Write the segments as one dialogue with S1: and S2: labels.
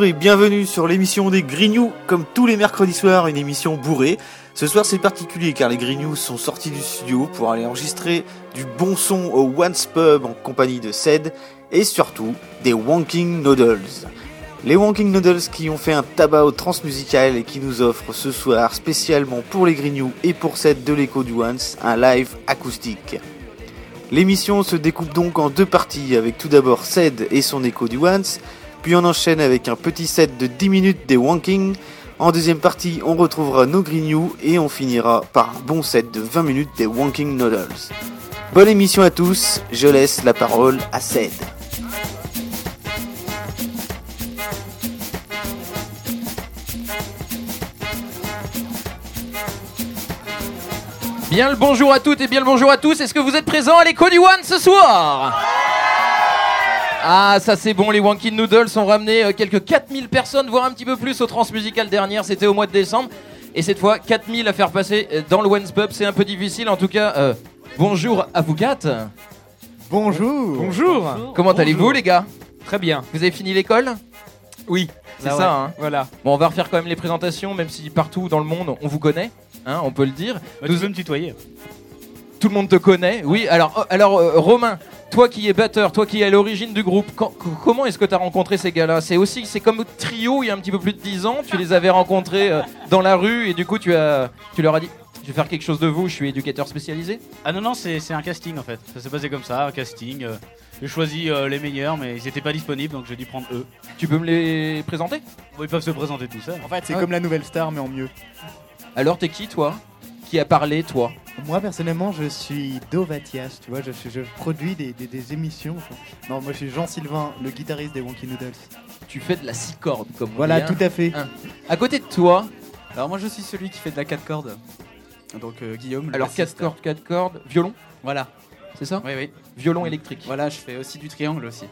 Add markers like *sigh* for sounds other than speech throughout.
S1: Bonjour et bienvenue sur l'émission des Grignoux, comme tous les mercredis soirs, une émission bourrée. Ce soir c'est particulier car les Grignoux sont sortis du studio pour aller enregistrer du bon son au Once Pub en compagnie de Ced et surtout des Wonking Noodles. Les Wonking Noodles qui ont fait un tabac au transmusical et qui nous offrent ce soir spécialement pour les Grignoux et pour Ced de l'écho du Once un live acoustique. L'émission se découpe donc en deux parties avec tout d'abord Ced et son écho du Once, puis on enchaîne avec un petit set de 10 minutes des Wonking. En deuxième partie, on retrouvera nos Grignoux et on finira par un bon set de 20 minutes des Wonking Noodles. Bonne émission à tous, je laisse la parole à Ced.
S2: Bien le bonjour à toutes et bien le bonjour à tous. Est-ce que vous êtes présents à l'écho du One ce soir? Ah, ça c'est bon, les Wonky Noodles ont ramené euh, quelques 4000 personnes, voire un petit peu plus au Transmusical dernière, c'était au mois de décembre. Et cette fois, 4000 à faire passer euh, dans le One's Pub, c'est un peu difficile. En tout cas, euh, bonjour à vous quatre.
S3: Bonjour.
S2: Bonjour. Comment allez-vous les gars?
S3: Très bien.
S2: Vous avez fini l'école?
S3: Oui,
S2: C'est
S3: Là,
S2: ça,
S3: ouais.
S2: hein.
S3: Voilà.
S2: Bon, on va refaire quand même les présentations, même si partout dans le monde on vous connaît, hein, on peut le dire.
S3: Bah,
S2: Nous-
S3: peux me tutoyer.
S2: Tout le monde te connaît, oui. Alors, euh, alors euh, Romain, toi qui es batteur, toi qui es à l'origine du groupe, quand- comment est-ce que tu as rencontré ces gars-là? C'est aussi, c'est comme trio il y a un petit peu plus de 10 ans, tu les avais rencontrés euh, dans la rue et du coup tu, as, tu leur as dit je vais faire quelque chose de vous, je suis éducateur spécialisé?
S3: Ah non, non, c'est c'est un casting en fait. Ça s'est passé comme ça, un casting. euh, J'ai choisi euh, les meilleurs, mais ils n'étaient pas disponibles, donc j'ai dû prendre eux.
S2: Tu peux me les présenter?
S3: Bon, ils peuvent se présenter tout ça.
S4: En fait, c'est
S2: Ah.
S4: comme la nouvelle star, mais en mieux.
S2: Alors t'es qui toi? Qui a parlé toi
S4: Moi, personnellement, je suis Dovatias, tu vois, je, suis- je produis des, des- des émissions. Non, moi, je suis Jean-Sylvain, le guitariste des Wonky Noodles.
S2: Tu fais de la six cordes comme on
S4: Voilà,
S2: dit, hein.
S4: tout à fait.
S2: À côté de toi,
S5: Alors moi je suis celui qui fait de la 4 cordes. Donc euh, Guillaume. le
S2: alors 4
S5: bassiste.
S2: cordes, 4 cordes, violon,
S5: Voilà.
S2: c'est ça
S5: Oui oui.
S2: Violon électrique.
S5: Voilà, je fais aussi du triangle aussi.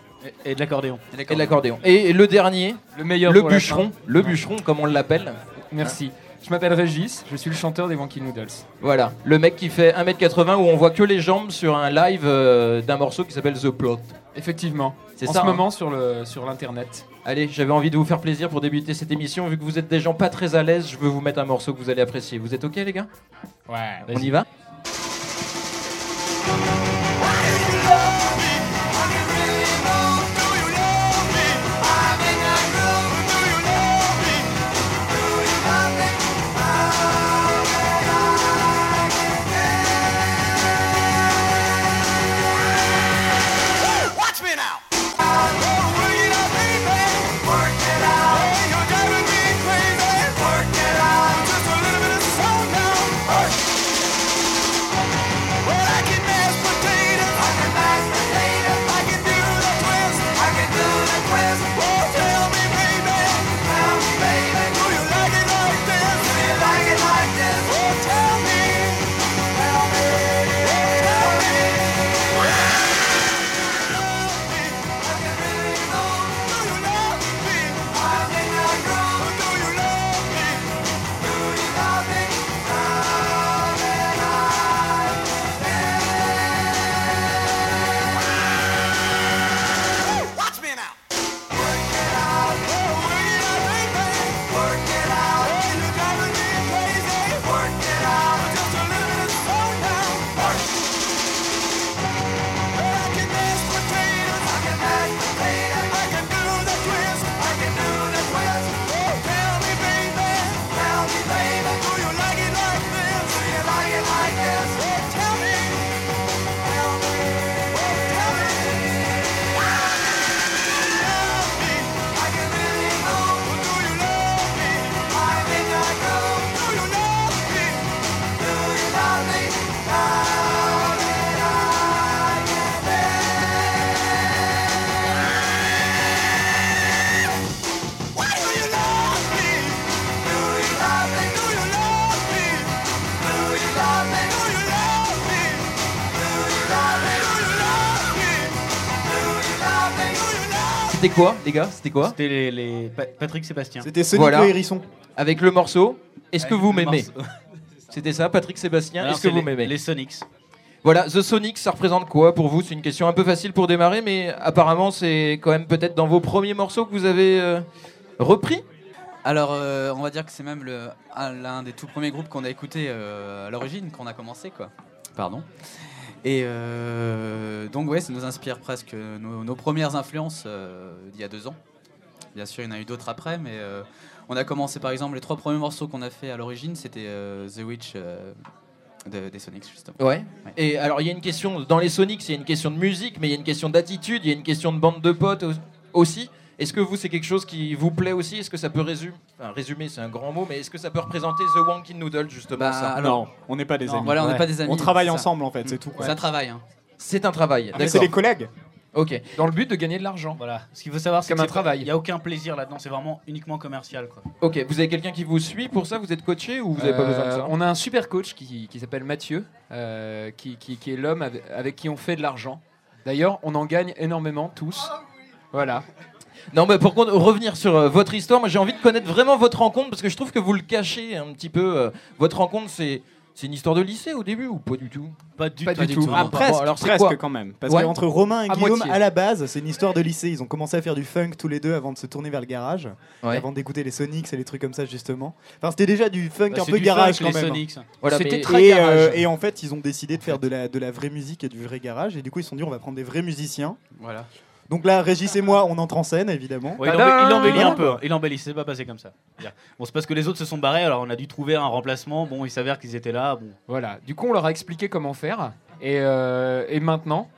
S3: Et, et de l'accordéon.
S5: Et
S2: de l'accordéon. Et le dernier,
S6: Le meilleur
S2: le bûcheron, le bûcheron comme on l'appelle.
S6: Merci. Je m'appelle Régis, je suis le chanteur des Wonky Noodles.
S2: Voilà, le mec qui fait 1m80 où on voit que les jambes sur un live euh, d'un morceau qui s'appelle The Plot.
S6: Effectivement.
S2: C'est
S6: en
S2: ça,
S6: ce
S2: hein.
S6: moment sur le sur l'internet.
S2: Allez, j'avais envie de vous faire plaisir pour débuter cette émission. Vu que vous êtes des gens pas très à l'aise, je veux vous mettre un morceau que vous allez apprécier. Vous êtes ok les gars?
S6: Ouais.
S2: On y va? C'était quoi, les gars C'était quoi
S3: C'était les, les Pa- Patrick Sébastien.
S4: C'était Sonic
S2: Voilà.
S4: le hérisson.
S2: Avec le morceau Est-ce que vous m'aimez. *laughs* C'était ça, Patrick Sébastien Est-ce que vous
S3: les-
S2: m'aimez
S3: Les Sonics.
S2: Voilà, The Sonic, ça représente quoi pour vous? C'est une question un peu facile pour démarrer, mais apparemment c'est quand même peut-être dans vos premiers morceaux que vous avez euh, repris?
S5: Alors, euh, on va dire que c'est même l'un des tout premiers groupes qu'on a écouté euh, à l'origine, qu'on a commencé, quoi. Pardon. Et euh, donc, ouais, ça nous inspire presque nos, nos premières influences euh, d'il y a deux ans. Bien sûr, il y en a eu d'autres après, mais euh, on a commencé par exemple les trois premiers morceaux qu'on a fait à l'origine, c'était The Witch de- des Sonics, justement.
S2: Ouais. Et alors il y a une question, dans les Sonics, il y a une question de musique, mais il y a une question d'attitude, il y a une question de bande de potes au- aussi. Est-ce que vous, c'est quelque chose qui vous plaît aussi? Est-ce que ça peut résumer, enfin, résumer, c'est un grand mot, mais est-ce que ça peut représenter The Wonky Noodle, justement
S5: Bah,
S2: ça?
S5: alors,
S7: non, on n'est pas des
S5: non,
S7: amis.
S5: voilà, on n'est
S7: Ouais.
S5: pas des amis.
S7: On travaille ensemble en fait, c'est tout.
S5: C'est un travail. hein.
S2: C'est un travail,
S7: Ah, mais c'est des collègues.
S2: Ok.
S6: Dans le but de gagner de l'argent.
S3: Voilà. Ce qu'il faut savoir, c'est que
S6: un travail.
S3: Il n'y a aucun plaisir là-dedans. C'est vraiment uniquement commercial. Quoi.
S2: Ok, vous avez quelqu'un qui vous suit pour ça? Vous êtes coaché ou vous n'avez pas besoin de
S6: Euh,
S2: ça
S6: On a un super coach qui, qui s'appelle Mathieu, euh, qui, qui- qui est l'homme avec, avec qui on fait de l'argent. D'ailleurs, on en gagne énormément tous. Voilà.
S2: Non, mais pour revenir sur euh, votre histoire, moi j'ai envie de connaître vraiment votre rencontre parce que je trouve que vous le cachez un petit peu. euh, votre rencontre, c'est c'est une histoire de lycée au début ou pas du tout?
S3: Pas du
S6: Pas
S3: tout.
S6: du tout.
S7: Ah,
S2: Bon,
S7: presque,
S2: alors c'est
S7: presque
S2: quoi?
S7: quand même.
S4: Parce
S2: Ouais.
S4: qu'entre Romain et
S6: À
S4: Guillaume,
S6: moitié.
S4: à la base, c'est une histoire de lycée. Ils ont commencé à faire du funk tous les deux avant de se tourner vers le garage.
S2: Ouais.
S4: Avant d'écouter les Sonics et les trucs comme ça, justement. Enfin, c'était déjà du funk
S3: Bah,
S4: un peu garage
S3: funk,
S4: quand
S3: les
S4: même.
S2: Voilà,
S6: C'était
S2: mais-
S6: très
S4: Et,
S6: garage.
S4: euh, et en fait, ils ont décidé de faire de la, de la vraie musique et du vrai garage. Et du coup, ils se sont dit, on va prendre des vrais musiciens.
S5: Voilà.
S4: Donc là, Régis et moi, on entre en scène, évidemment.
S3: Ouais, il, embellit, il embellit un peu. hein. Il embellit, c'est pas passé comme ça. Bon, c'est parce que les autres se sont barrés, alors on a dû trouver un remplacement. Bon, il s'avère qu'ils étaient là. Bon,
S6: Voilà. Du coup, on leur a expliqué comment faire. Et, euh, et maintenant,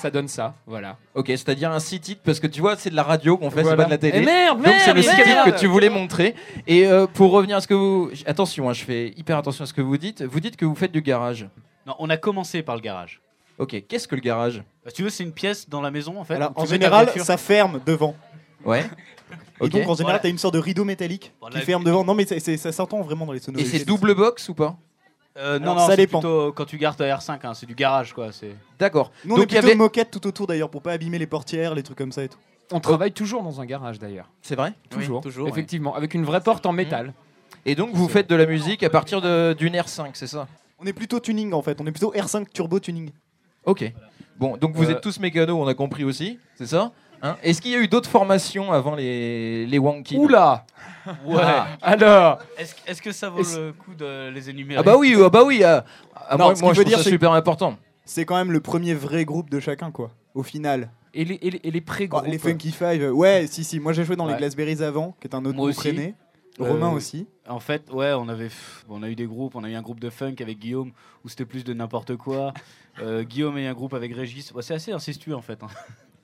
S6: ça donne ça. Voilà.
S2: Ok, c'est-à-dire un six titres parce que tu vois, c'est de la radio qu'on fait, c'est pas de la télé.
S6: Et merde,
S2: Donc c'est
S6: merde,
S2: le six
S6: merde.
S2: titres que tu voulais montrer. Et euh, pour revenir à ce que vous... Attention, hein, je fais hyper attention à ce que vous dites. Vous dites que vous faites du garage.
S3: non, on a commencé par le garage.
S2: Ok, qu'est-ce que le garage?
S3: Bah, si tu veux, c'est une pièce dans la maison en fait.
S4: Alors, en général, ça ferme devant.
S2: Ouais.
S4: Et donc, en général,
S3: Voilà.
S4: t'as une sorte de rideau métallique qui ferme devant. Non, mais c'est- c'est- ça s'entend vraiment dans les
S2: Et
S4: sonorités.
S2: c'est double box ou pas?
S3: Euh, non,
S4: Alors,
S3: non,
S4: ça
S3: c'est
S4: dépend.
S3: plutôt quand tu gardes ta R5, hein, c'est du garage quoi. C'est
S2: D'accord.
S4: Nous, on
S2: Donc,
S4: est
S2: il y
S4: plutôt
S2: avait-
S4: moquette tout autour d'ailleurs pour pas abîmer les portières, les trucs comme ça et tout.
S6: On travaille toujours dans un garage d'ailleurs.
S2: C'est vrai?
S6: Toujours.
S5: Oui, toujours, ouais.
S6: Effectivement. Avec une vraie porte en métal.
S2: Et donc vous faites de la musique à partir de- d'une R5, c'est ça?
S4: On est plutôt tuning en fait, on est plutôt R5 turbo tuning.
S2: Ok. Bon, donc vous
S6: Euh,
S2: êtes tous mécanos, on a compris aussi, c'est ça Hein Est-ce qu'il y a eu d'autres formations avant les, les Wonky
S6: Oula *laughs*
S3: ouais.
S2: Ah.
S6: Alors
S3: Est-ce que ça vaut le coup de les énumérer
S2: Ah bah oui, ah bah oui. ah, ah,
S4: Non,
S2: moi, je trouve
S4: dire,
S2: ça
S4: c'est-
S2: super important.
S4: C'est quand même le premier vrai groupe de chacun quoi, au final.
S6: Et les, et les, et les
S4: Oh,
S6: pré-groupes
S4: les Funky Five, euh, ouais, si, si, moi j'ai joué dans les. Glassberries avant, qui est un autre
S3: Moi
S4: groupe
S3: aussi. Euh,
S4: Romain aussi.
S3: En fait, ouais, on avait, on a eu des groupes. On a eu un groupe de funk avec Guillaume où c'était plus de n'importe quoi. Euh, Guillaume a eu un groupe avec Régis. Ouais, c'est assez incestueux en fait. hein.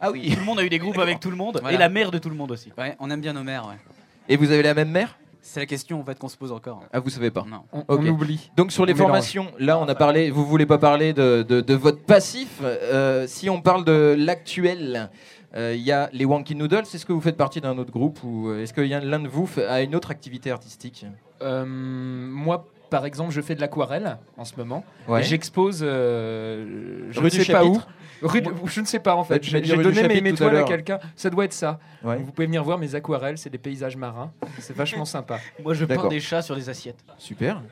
S2: Ah oui.
S3: Tout le monde a eu des groupes avec tout le monde
S5: Voilà.
S3: et la mère de tout le monde aussi.
S5: Ouais, on aime bien nos mères, ouais.
S2: Et vous avez la même mère?
S5: C'est la question en fait qu'on se pose encore.
S2: Ah, vous savez pas.
S5: Non.
S6: On,
S2: Ok.
S6: oublie.
S2: Donc sur les
S6: On mélange.
S2: formations, là on a parlé, vous voulez pas parler de, de- de votre passif. euh, si on parle de l'actuel, euh, il y a les Wonky Noodles. Est-ce que vous faites partie d'un autre groupe ou euh, est-ce que y a l'un de vous fait- a une autre activité artistique?
S6: Euh, moi, par exemple, je fais de l'aquarelle en ce moment.
S2: Ouais.
S6: Et J'expose. euh, je
S2: Rue
S6: ne sais pas où. Rue de- je ne sais pas en
S2: Bah,
S6: fait.
S2: tu m'as
S6: J'ai
S2: dit
S6: j'ai
S2: rue du
S6: donné mes,
S2: Chapitre
S6: mes
S2: tout à
S6: toiles à
S2: l'heure.
S6: quelqu'un. Ça doit être ça.
S2: Ouais.
S6: Vous pouvez venir voir mes aquarelles. C'est des paysages marins. C'est vachement *laughs* sympa.
S3: Moi, je peins
S2: D'accord.
S3: des chats sur des assiettes.
S2: Super.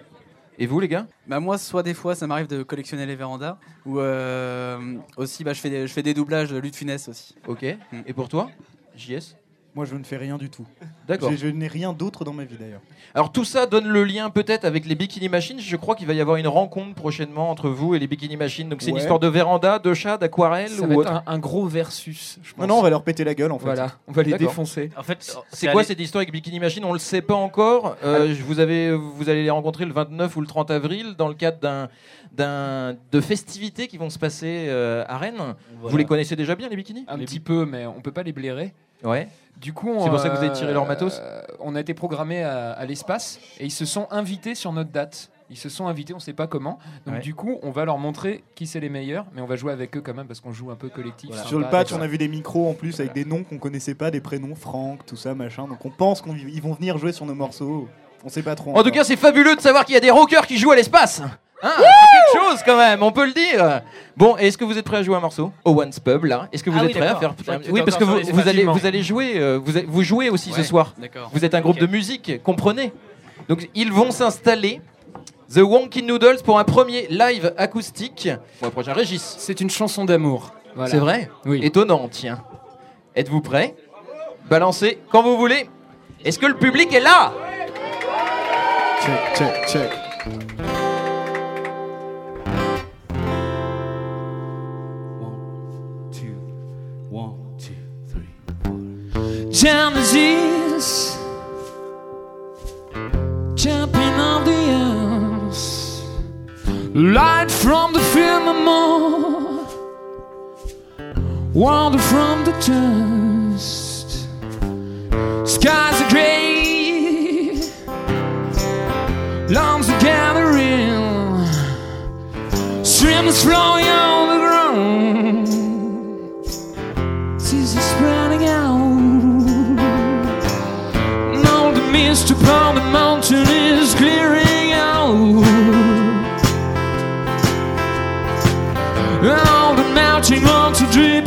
S2: Et vous les gars?
S5: Bah moi, soit des fois, ça m'arrive de collectionner les vérandas, ou euh, aussi, bah, je fais des, je fais des doublages de Lutte Funès aussi.
S2: Ok.
S5: Mm.
S2: Et pour toi? JS
S4: Moi je ne fais rien du tout.
S2: D'accord.
S4: Je, je n'ai rien d'autre dans ma vie d'ailleurs.
S2: Alors tout ça donne le lien peut-être avec les Bikini Machines. Je crois qu'il va y avoir une rencontre prochainement entre vous et les Bikini Machines. Donc c'est une
S4: Ouais.
S2: histoire de véranda, de chat, d'aquarelle
S6: Ça
S2: ou
S6: va être
S2: autre.
S6: un, un gros versus. Je pense.
S4: Non, non, on va leur péter la gueule en fait.
S6: Voilà, on va les
S2: D'accord.
S6: défoncer.
S3: En fait,
S2: C'est quoi cette histoire avec Bikini Machine On le sait pas encore. Euh, je vous, avez, vous allez les rencontrer le 29 ou le 30 avril dans le cadre d'un, d'un, de festivités qui vont se passer euh, à Rennes. Vous les connaissez déjà bien les Bikini
S6: Un petit peu, mais on peut pas les blairer.
S2: Ouais.
S6: Du coup,
S2: C'est
S6: on,
S2: pour ça que vous avez tiré leur matos
S6: euh, On a été programmé à, à l'espace et ils se sont invités sur notre date. Ils se sont invités, on sait pas comment. Donc
S2: Ouais.
S6: du coup, on va leur montrer qui c'est les meilleurs, mais on va jouer avec eux quand même parce qu'on joue un peu collectif.
S4: Sur le patch, on a vu des micros en plus avec des noms qu'on connaissait pas, des prénoms, Franck, tout ça, machin. Donc on pense qu'ils vont venir jouer sur nos morceaux. On sait pas trop.
S2: En tout cas, c'est fabuleux de savoir qu'il y a des rockers qui jouent à l'espace. Ah, c'est quelque chose quand même, on peut le dire. Bon, est-ce que vous êtes prêt à jouer un morceau au Once Pub là? Est-ce que vous
S3: Ah
S2: êtes
S3: oui,
S2: prêt à faire Oui, parce que vous, allez
S6: effectivement.
S2: vous allez jouer euh, vous, vous jouez aussi ce soir.
S8: D'accord.
S2: Vous êtes un groupe de musique, comprenez? Donc ils vont s'installer The Wonky Noodles pour un premier live acoustique pour le prochain Régis.
S6: C'est une chanson d'amour. Voilà.
S2: C'est vrai?
S6: Oui.
S2: Étonnant, tiens. Êtes-vous prêts? Balancez quand vous voulez. Est-ce que le public est là?
S7: Check, check, check.
S9: One, two, one, two, three, four. Jam disease. Champion of the arms. Light from the firmament. Water from the dust. Skies are gray. Lungs are gathering Streams flowing on the ground. Seas are spreading out. Now the mist upon the mountain is clearing out. All the mountain rocks are dripping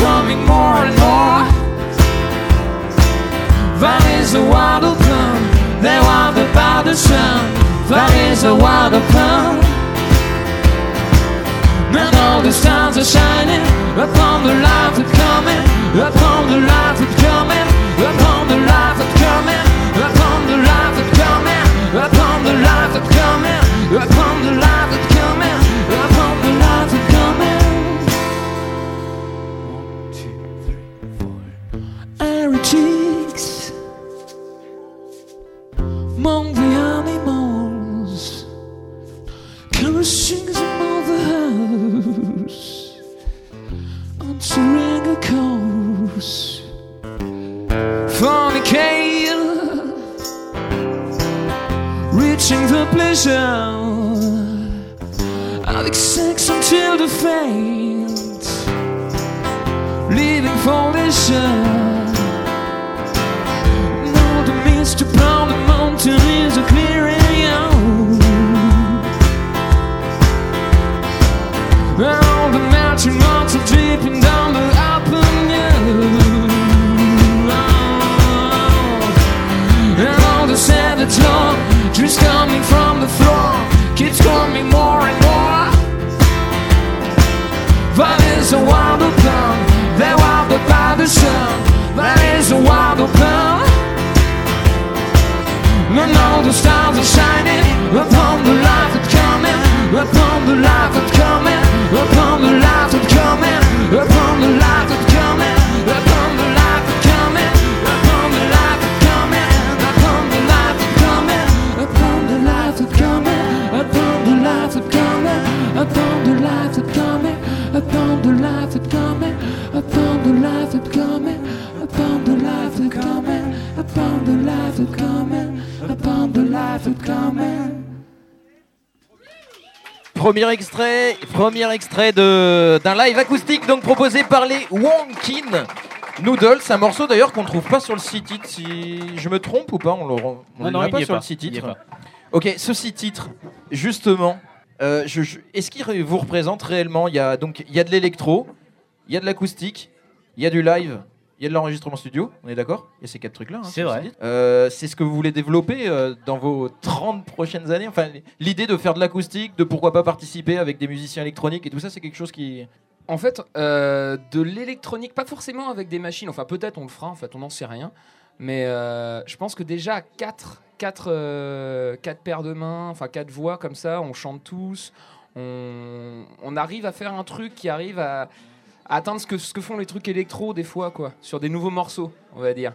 S9: Coming more and more. That is a wild open They want the by the sun. That is a wild open And all the stars are shining Upon the light that's coming Upon the light that's coming Upon the light that's coming Upon the light that's coming Upon the light that's coming Upon the light that's coming coast, fornicate, reaching the pleasure, having sex until the faint, leaving for leisure. Is a wild open, they wild by the sun. That is a wild open. And all the stars are shining upon the light that's coming, upon the light that's coming, coming, upon the coming, upon the coming.
S2: Premier extrait, premier extrait de d'un live acoustique donc proposé par les Wonkin Noodles, un morceau d'ailleurs qu'on ne trouve pas sur le site titre. Si je me trompe ou pas, on le on
S3: Non,
S2: le
S3: non,
S2: met
S3: il
S2: pas sur
S3: pas.
S2: le site titre. Ok, ce site titre, justement, euh, je- je- est-ce qu'il vous représente réellement? Il y a donc il y a de l'électro, il y a de l'acoustique, il y a du live, il y a de l'enregistrement studio. On est d'accord? Il y a ces quatre trucs là.
S3: C'est vrai.
S2: Euh, c'est ce que vous voulez développer euh, dans vos 30 prochaines années? Enfin, l'idée de faire de l'acoustique, de pourquoi pas participer avec des musiciens électroniques et tout ça, c'est quelque chose qui.
S6: En fait, euh, de l'électronique, pas forcément avec des machines. Enfin, peut-être on le fera, en fait, on n'en sait rien. Mais euh, je pense que déjà, quatre, quatre, euh, quatre paires de mains, enfin, quatre voix comme ça, on chante tous. On, on arrive à faire un truc qui arrive à, à atteindre ce que, ce que font les trucs électro, des fois, quoi. Sur des nouveaux morceaux, on va dire.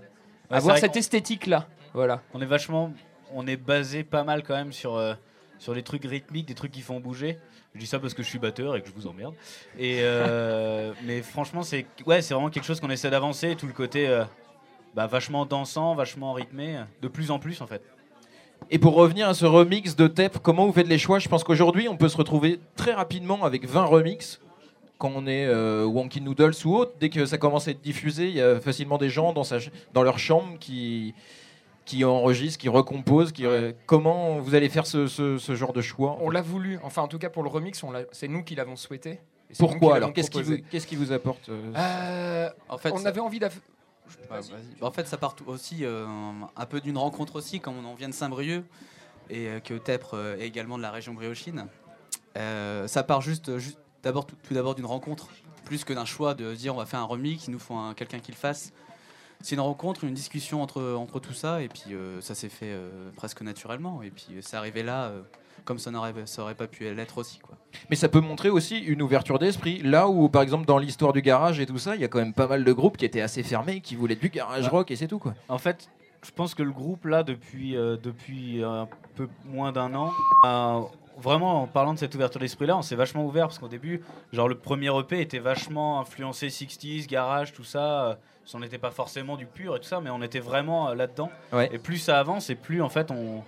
S3: Ouais,
S6: Avoir cette esthétique-là. Voilà.
S3: On est vachement, on est basé pas mal quand même sur euh, sur les trucs rythmiques, des trucs qui font bouger. Je dis ça parce que je suis batteur et que je vous emmerde. Et euh, *laughs* mais franchement, c'est ouais, c'est vraiment quelque chose qu'on essaie d'avancer. Tout le côté euh, bah, vachement dansant, vachement rythmé, de plus en plus en fait.
S2: Et pour revenir à ce remix de TEP, comment vous faites les choix? Je pense qu'aujourd'hui, on peut se retrouver très rapidement avec 20 remix. Quand on est euh, Wonky Noodles ou autre, dès que ça commence à être diffusé, il y a facilement des gens dans, sa ch- dans leur chambre qui, qui enregistrent, qui recomposent. Qui, euh, comment vous allez faire ce, ce- ce genre de choix
S6: On l'a voulu. Enfin, en tout cas, pour le remix, c'est nous qui l'avons souhaité. Qui
S2: Pourquoi alors Qu'est-ce qui, vous- qu'est-ce qui vous apporte euh,
S6: Euh,
S5: En fait,
S6: On
S5: ça-
S6: avait envie
S5: Bah, En fait, ça part aussi euh, un peu d'une rencontre aussi, comme on vient de Saint-Brieuc et euh, que Tepre euh, est également de la région briochine. Euh, ça part juste, juste d'abord tout, tout d'abord d'une rencontre, plus que d'un choix de dire on va faire un remix, il nous faut un- quelqu'un qui le fasse. C'est une rencontre, une discussion entre, entre tout ça, et puis euh, ça s'est fait euh, presque naturellement. Et puis euh, c'est arrivé là, euh, comme ça n'aurait ça aurait pas pu l'être aussi. Quoi.
S2: Mais ça peut montrer aussi une ouverture d'esprit. Là où, par exemple, dans l'histoire du garage et tout ça, il y a quand même pas mal de groupes qui étaient assez fermés, qui voulaient du garage
S3: Ouais.
S2: rock et c'est tout quoi.
S3: En fait, je pense que le groupe là, depuis, euh, depuis un peu moins d'un an, a- vraiment en parlant de cette ouverture d'esprit là, on s'est vachement ouvert parce qu'au début, genre le premier EP était vachement influencé 60s, garage, tout ça. euh, On n'était pas forcément du pur et tout ça, mais on était vraiment euh, là-dedans.
S2: Ouais.
S3: Et plus ça avance, et plus en fait on,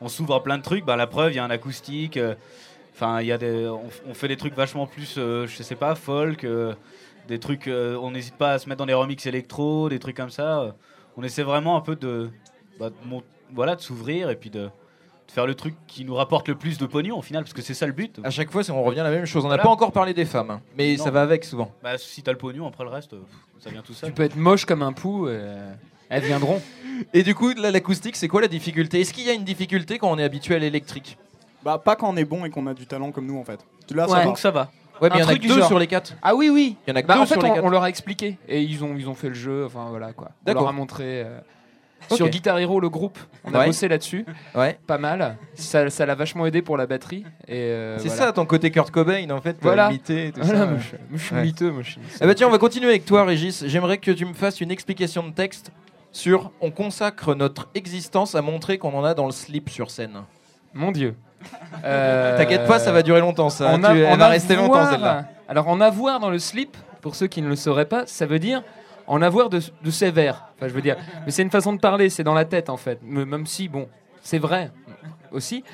S3: on s'ouvre à plein de trucs. Bah, la preuve, il y a un acoustique. euh, Enfin, il y a des, on, on fait des trucs vachement plus, euh, je sais pas, folk, euh, des trucs. euh, on n'hésite pas à se mettre dans des remix électro, des trucs comme ça. euh. on essaie vraiment un peu de, bah, de voilà, de s'ouvrir et puis de, de faire le truc qui nous rapporte le plus de pognon au final, parce que c'est ça le but.
S2: À chaque fois, on revient à la même chose. On n'a
S3: Voilà.
S2: pas encore parlé des femmes, hein, mais
S3: Non.
S2: ça va avec souvent.
S3: Bah, si t'as le pognon, après le reste, euh, ça vient tout seul.
S6: Tu peux être moche comme un pou, euh, elles viendront.
S2: Et du coup, là, l'acoustique, c'est quoi la difficulté? Est-ce qu'il y a une difficulté quand on est habitué à l'électrique?
S7: Bah, pas quand on est bon et qu'on a du talent comme nous en fait. Là, ça
S6: Ouais.
S7: va.
S3: Donc ça va.
S2: Ouais, mais il y
S6: Un
S2: en a
S6: truc
S2: que
S6: du
S2: deux
S6: genre.
S2: sur les quatre.
S6: Ah oui, oui.
S2: Il y en a que
S6: Bah,
S2: deux
S6: en fait,
S2: sur les
S6: on,
S2: quatre.
S6: on leur a expliqué et ils ont, ils ont fait le jeu. Enfin voilà quoi. On
S2: D'accord.
S6: leur a montré. euh, Sur Guitar Hero, le groupe, on a
S2: Ouais.
S6: bossé là-dessus,
S2: Ouais.
S6: pas mal. Ça ça l'a vachement aidé pour la batterie. et euh,
S2: c'est
S6: voilà.
S2: ça, ton côté Kurt Cobain, en fait,
S6: Voilà.
S2: voilà. imité et tout
S6: Voilà,
S2: ça.
S6: moi, je, suis miteux, moi, je
S2: Eh bah tiens, on va continuer avec toi, Régis. J'aimerais que tu me fasses une explication de texte sur on consacre notre existence à montrer qu'on en a dans le slip sur scène.
S6: Mon Dieu. Euh, *laughs*
S2: T'inquiète pas, ça va durer longtemps, ça.
S6: en
S2: Tu-
S6: a-
S2: elle va rester longtemps, celle-là.
S6: Alors, en avoir dans le slip, pour ceux qui ne le sauraient pas, ça veut dire en avoir de, de sévère. Enfin, je veux dire, mais c'est une façon de parler, c'est dans la tête en fait. Me- Même si, bon, c'est vrai aussi,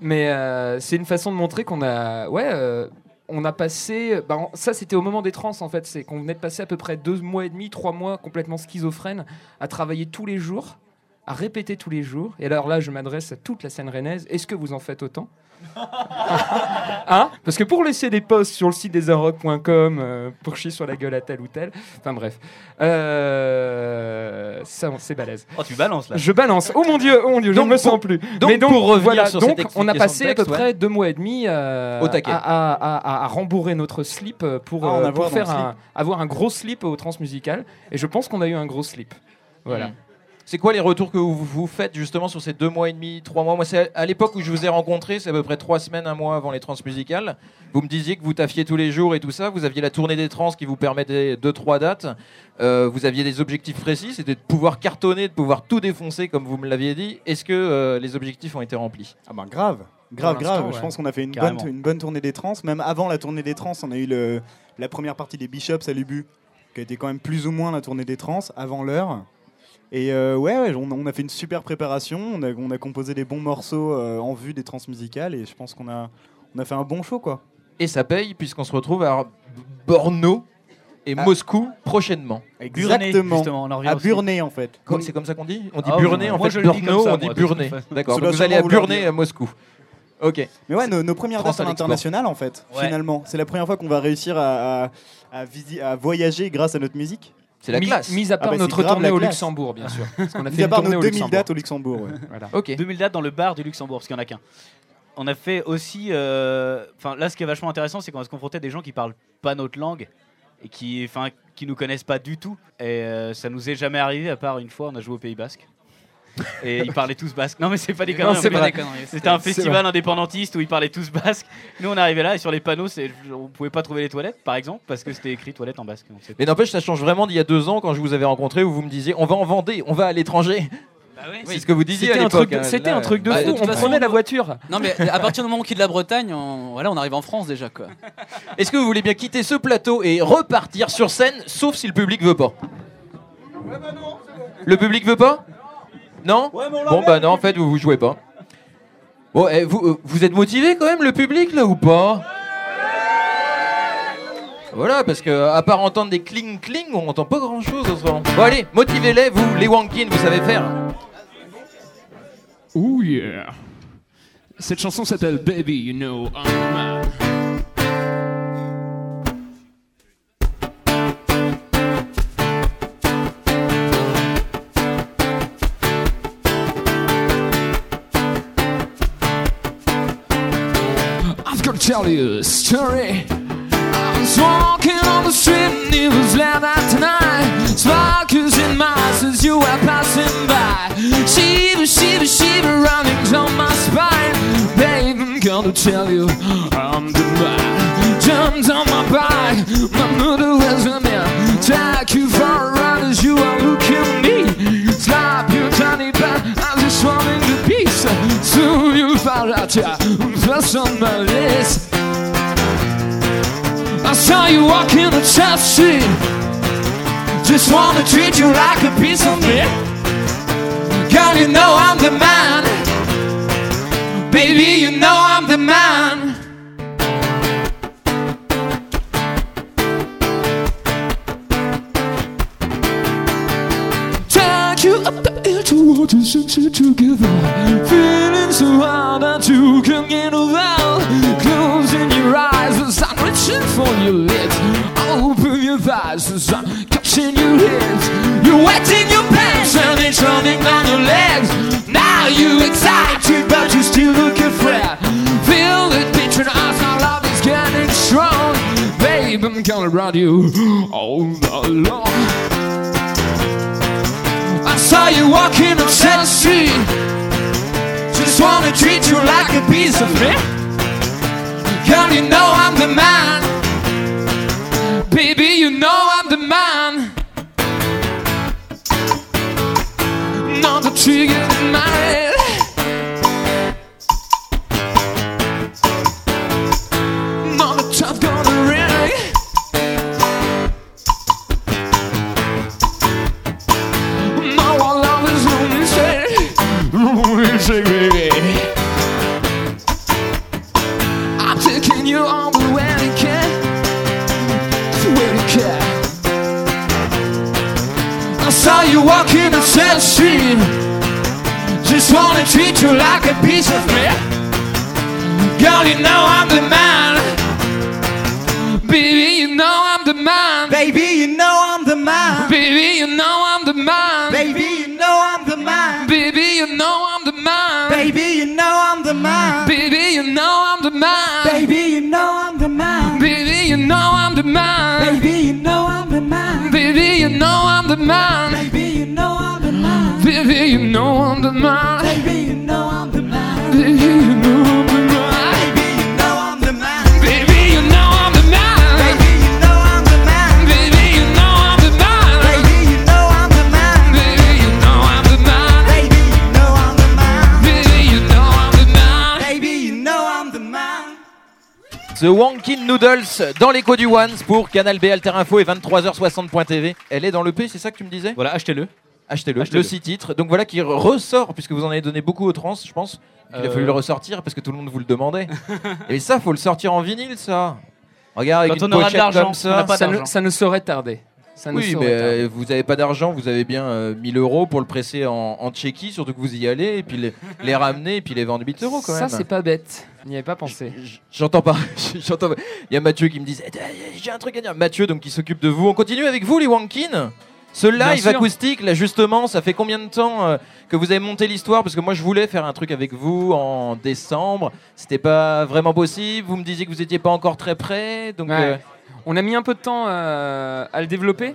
S6: mais euh, c'est une façon de montrer qu'on a, ouais, euh, on a passé. bah, ça, c'était au moment des trans en fait. C'est qu'on venait de passer à peu près deux mois et demi, trois mois complètement schizophrène, à travailler tous les jours, à répéter tous les jours. Et alors là, je m'adresse à toute la scène rennaise. Est-ce que vous en faites autant *laughs* Hein Parce que pour laisser des posts sur le site des Arocs.com euh, pour chier sur la gueule à tel ou tel, enfin bref, euh, ça c'est balèze.
S3: Oh, tu balances là.
S6: Je balance. Oh mon dieu, oh mon dieu, je
S2: Donc,
S6: ne me sens plus.
S2: donc,
S6: Mais
S2: pour revenir
S6: voilà,
S2: sur
S6: donc,
S2: cette
S6: on a passé à peu près deux mois et demi euh,
S2: Au taquet.
S6: à, à- à- à rembourrer notre slip euh, pour,
S7: Ah,
S6: euh,
S7: avoir
S6: pour
S7: dans
S6: faire
S7: slip.
S6: un, avoir un gros slip au transmusical. Et je pense qu'on a eu un gros slip. Voilà.
S2: Mm. C'est quoi les retours que vous, vous faites justement sur ces deux mois et demi, trois mois? Moi, c'est à l'époque où je vous ai rencontré, c'est à peu près trois semaines, un mois avant les transmusicales. Vous me disiez que vous taffiez tous les jours et tout ça. Vous aviez la tournée des trans qui vous permettait deux, trois dates. Euh, vous aviez des objectifs précis, c'était de pouvoir cartonner, de pouvoir tout défoncer comme vous me l'aviez dit. Est-ce que euh, les objectifs ont été remplis?
S7: Ah bah grave, grave, grave. Je pense qu'on a fait une bonne, une bonne tournée des trans. Même avant la tournée des trans, on a eu le, la première partie des Bishops à Lubu, qui a été quand même plus ou moins la tournée des trans, avant l'heure. Et euh, ouais, ouais, on, on a fait une super préparation. On a, on a composé des bons morceaux euh, en vue des trans musicales. Et je pense qu'on a, on a fait un bon show, quoi.
S2: Et ça paye puisqu'on se retrouve à Borno et
S7: Ah.
S2: Moscou prochainement.
S7: Exactement.
S3: justement, on en revient
S7: À. Burné, en fait.
S2: C'est comme ça qu'on dit On dit
S3: Ah,
S2: Burné,
S3: ouais.
S2: en
S3: Moi,
S2: fait
S3: je le dis
S2: Brno,
S3: comme ça,
S2: on dit Burné. D'accord, vous allez à Burné à Moscou. Ok.
S7: Mais ouais, nos, nos premières
S2: France
S7: dates à l'international, en fait,
S3: Ouais.
S7: finalement. C'est la première fois qu'on va réussir à, à, à visi- à voyager grâce à notre musique.
S2: C'est la
S6: Mis-
S2: classe.
S6: Mis à
S7: Ah
S6: part
S7: bah, c'est
S6: notre
S7: grave
S6: tournée au. Luxembourg, bien sûr. *laughs* Parce qu'on a fait
S7: à
S6: une
S7: part
S6: tournée
S7: nos
S6: au
S7: 2000
S6: Luxembourg.
S7: dates au Luxembourg. ouais.
S6: Voilà.
S2: Ok.
S3: 2000 dates dans le bar du Luxembourg, parce qu'il n'y en a qu'un. On a fait aussi. euh, Enfin, là, ce qui est vachement intéressant, c'est qu'on va se confronter à des gens qui parlent pas notre langue et qui, enfin, qui nous connaissent pas du tout. Et euh, ça nous est jamais arrivé, à part une fois, on a joué au Pays Basque. Et ils parlaient tous basque. Non, mais c'est pas des conneries. C'était un festival indépendantiste où ils parlaient tous basque. Nous, on arrivait là et sur les panneaux, on pouvait pas trouver les toilettes, par exemple, parce que c'était écrit toilette en basque.
S2: Mais n'empêche, ça change vraiment d'il y a deux ans quand je vous avais rencontré où vous me disiez on va en Vendée, on va à l'étranger. C'est ce que vous disiez
S6: C'était un
S2: l'époque.
S6: truc, de-
S2: hein.
S6: c'était un truc de
S5: Bah, de
S6: fou. On
S5: façon,
S6: prenait la voiture.
S5: Non, mais à partir du moment qu'on quitte la Bretagne, on, voilà, on arrive en France déjà, quoi.
S2: Est-ce que vous voulez bien quitter ce plateau et repartir sur scène, sauf si le public veut pas? Le public veut pas? Non Bon bah non, en fait, vous vous jouez pas. Bon, eh, vous, euh, vous êtes motivé quand même, le public là ou pas Voilà, parce que à part entendre des cling cling, on entend pas grand chose autrement. Bon allez, motivez-les, vous, les Wankin, vous savez faire.
S9: Oh yeah. Cette chanson s'appelle Baby, you know I'm man. Tell you a story. I was walking on the street and it was late at night. Sparkles in my eyes as you were passing by. Shiver, shiver, shiver running down my spine. Babe, I'm gonna tell you I'm the man. Jumped on my bike, my mother was a man. Take you for a ride as you are looking me. Slap your tiny back I you're swallowing piece. You'll find out you're first on my list. I saw you walking the top street. Just wanna treat you like a piece of me. Girl, you know I'm the man. Baby, you know I'm the man. Up the hill towards us and sit together. Feeling so hard that you can get around. Closing your eyes as I'm reaching for your lips. Open your eyes as I'm catching your hips. You're wetting your pants and it's running down your legs. Now you excited, but you still looking fresh. Feel it between us, our love is getting strong. Babe, I'm gonna ride you all night long. I saw you walking on South Street. Just wanna treat you like a piece of me. Girl, you know I'm the man. Baby, you know I'm the man. Not the trigger in my you walking on South Street. Just wanna treat you like a piece of me. Girl, you know I'm the man. Baby, you know I'm the man.
S10: Baby, you know I'm the man.
S9: Baby, you know I'm the man.
S10: Baby, you know I'm the man.
S9: Baby, you know I'm the man.
S10: Baby, you know I'm the man.
S9: The
S2: Wankin Noodles dans l'écho du Once pour Canal B Alter Info et 23h60.tv. Elle est dans le P, c'est ça que tu me disais?
S3: Voilà, achetez-le.
S2: Achetez-le, le six titres. Donc voilà qui ressort, puisque vous en avez donné beaucoup aux trans, je pense. Il a
S3: Euh.
S2: fallu le ressortir parce que tout le monde vous le demandait. *laughs* et ça, faut le sortir en vinyle, ça. Regarde, avec
S3: Quand
S2: une
S3: on aura de l'argent,
S9: ne, ça ne saurait tarder. Ça ne
S2: Oui, mais euh, vous n'avez pas d'argent, vous avez bien euh, 1000 euros pour le presser en, en Tchéquie, surtout que vous y allez, et puis les, les ramener, et puis les vendre 8 euros quand
S9: Ça,
S2: même.
S9: c'est pas bête. N'y avait pas pensé.
S2: J'entends pas. *laughs* J'entends pas. Il y a Mathieu qui me dit Eh, J'ai un truc à dire. Mathieu, donc qui s'occupe de vous. On continue avec vous, les Wankin. Ce live acoustique, là justement, ça fait combien de temps euh, que vous avez monté l'histoire? Parce que moi, je voulais faire un truc avec vous en décembre. C'était pas vraiment possible. Vous me disiez que vous étiez pas encore très prêt. Donc,
S9: Ouais.
S2: euh,
S9: On a mis un peu de temps euh, à le développer.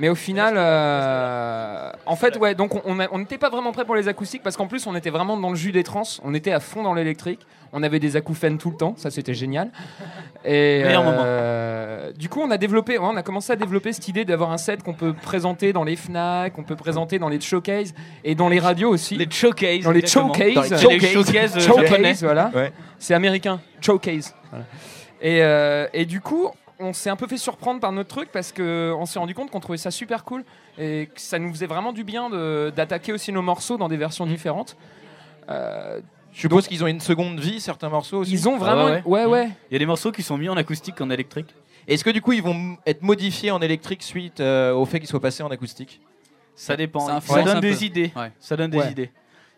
S9: Mais au final, euh, en fait, ouais, donc on- n'était pas vraiment prêt pour les acoustiques parce qu'en plus, on était vraiment dans le jus des trans. On était à fond dans l'électrique. On avait des acouphènes tout le temps. Ça, c'était génial. Et
S3: Meilleur
S9: euh, du coup, on a développé, on a commencé à développer cette idée d'avoir un set qu'on peut présenter dans les Fnac, qu'on peut présenter dans les showcases et dans les radios aussi.
S3: Les showcases.
S9: dans les
S3: exactement.
S9: showcases.
S2: Dans les
S3: C'est les showcases euh,
S9: voilà.
S2: Ouais.
S9: C'est américain. Showcase. Voilà. Et, euh, et du coup, on s'est un peu fait surprendre par notre truc parce qu'on s'est rendu compte qu'on trouvait ça super cool et que ça nous faisait vraiment du bien d'attaquer aussi nos morceaux dans des versions différentes. Euh,
S2: je suppose qu'ils ont une seconde vie, certains morceaux aussi.
S9: ils ont vraiment.
S3: ouais,
S9: ouais, ouais.
S3: Il y a des morceaux qui sont mis en acoustique qu'en électrique.
S2: Est-ce que du coup ils vont être modifiés en électrique suite euh, au fait qu'ils soient passés en acoustique?
S3: Ça dépend.
S5: Ça
S3: donne des idées.
S5: Ouais.
S3: Ça donne des
S2: Ouais.
S3: idées.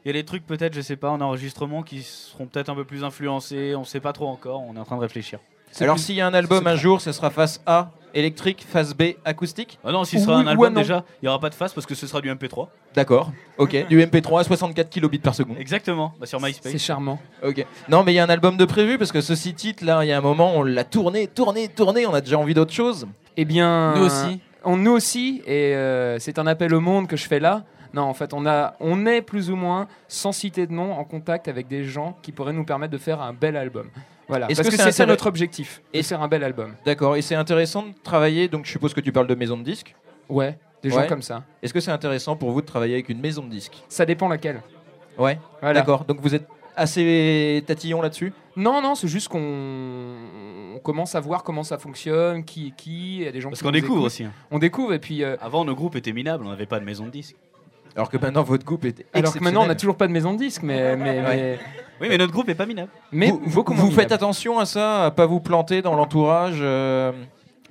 S3: Il y a des trucs peut-être, je sais pas, en enregistrement qui seront peut-être un peu plus influencés. On sait pas trop encore. On est en train de réfléchir.
S2: Alors s'il y a un album un jour, ce sera face A électrique, face B acoustique
S3: Ah non, si
S6: Ou
S3: ce sera
S6: oui
S3: un album déjà, il y aura pas de face parce que ce sera du MP3.
S2: D'accord. Ok. Du MP3 à 64 kilobits par seconde.
S3: Exactement. Bah, sur
S6: C'est
S3: MySpace.
S6: charmant.
S2: Ok. Non, mais il y a un album de prévu parce que ce six titres là, il y a un moment, on l'a tourné, tourné, tourné, on a déjà envie d'autre chose.
S6: Eh bien,
S5: Nous aussi.
S6: On, nous aussi, et euh, c'est un appel au monde que je fais là. Non, en fait, on, a, on est plus ou moins, sans citer de nom, en contact avec des gens qui pourraient nous permettre de faire un bel album. Voilà,
S2: Est-ce
S6: parce
S2: que
S6: que,
S2: c'est intéress-
S6: notre objectif,
S2: Et-
S6: faire un bel album.
S2: D'accord. Et c'est intéressant de travailler. Donc je suppose que tu parles de maison de disques.
S6: Ouais, des
S2: Ouais.
S6: gens comme ça.
S2: Est-ce que c'est intéressant pour vous de travailler avec une maison de disques?
S6: Ça dépend laquelle.
S2: Ouais.
S6: Voilà.
S2: D'accord. Donc vous êtes assez tatillon là-dessus?
S6: Non, non, c'est juste qu'on on commence à voir comment ça fonctionne, qui est qui, il y a des gens
S3: Parce
S6: qui
S3: qu'on découvre aussi. hein.
S6: On découvre et puis. euh,
S3: Avant, nos groupes étaient minables. On n'avait pas de maison de disques.
S2: Alors que maintenant votre groupe est
S6: alors que maintenant, on n'a toujours pas de maison de disque, mais, mais,
S2: Ouais.
S3: Oui, mais notre groupe est pas minable.
S6: mais,
S2: vous, faites
S6: minable.
S2: attention à ça, à pas vous planter dans l'entourage. euh,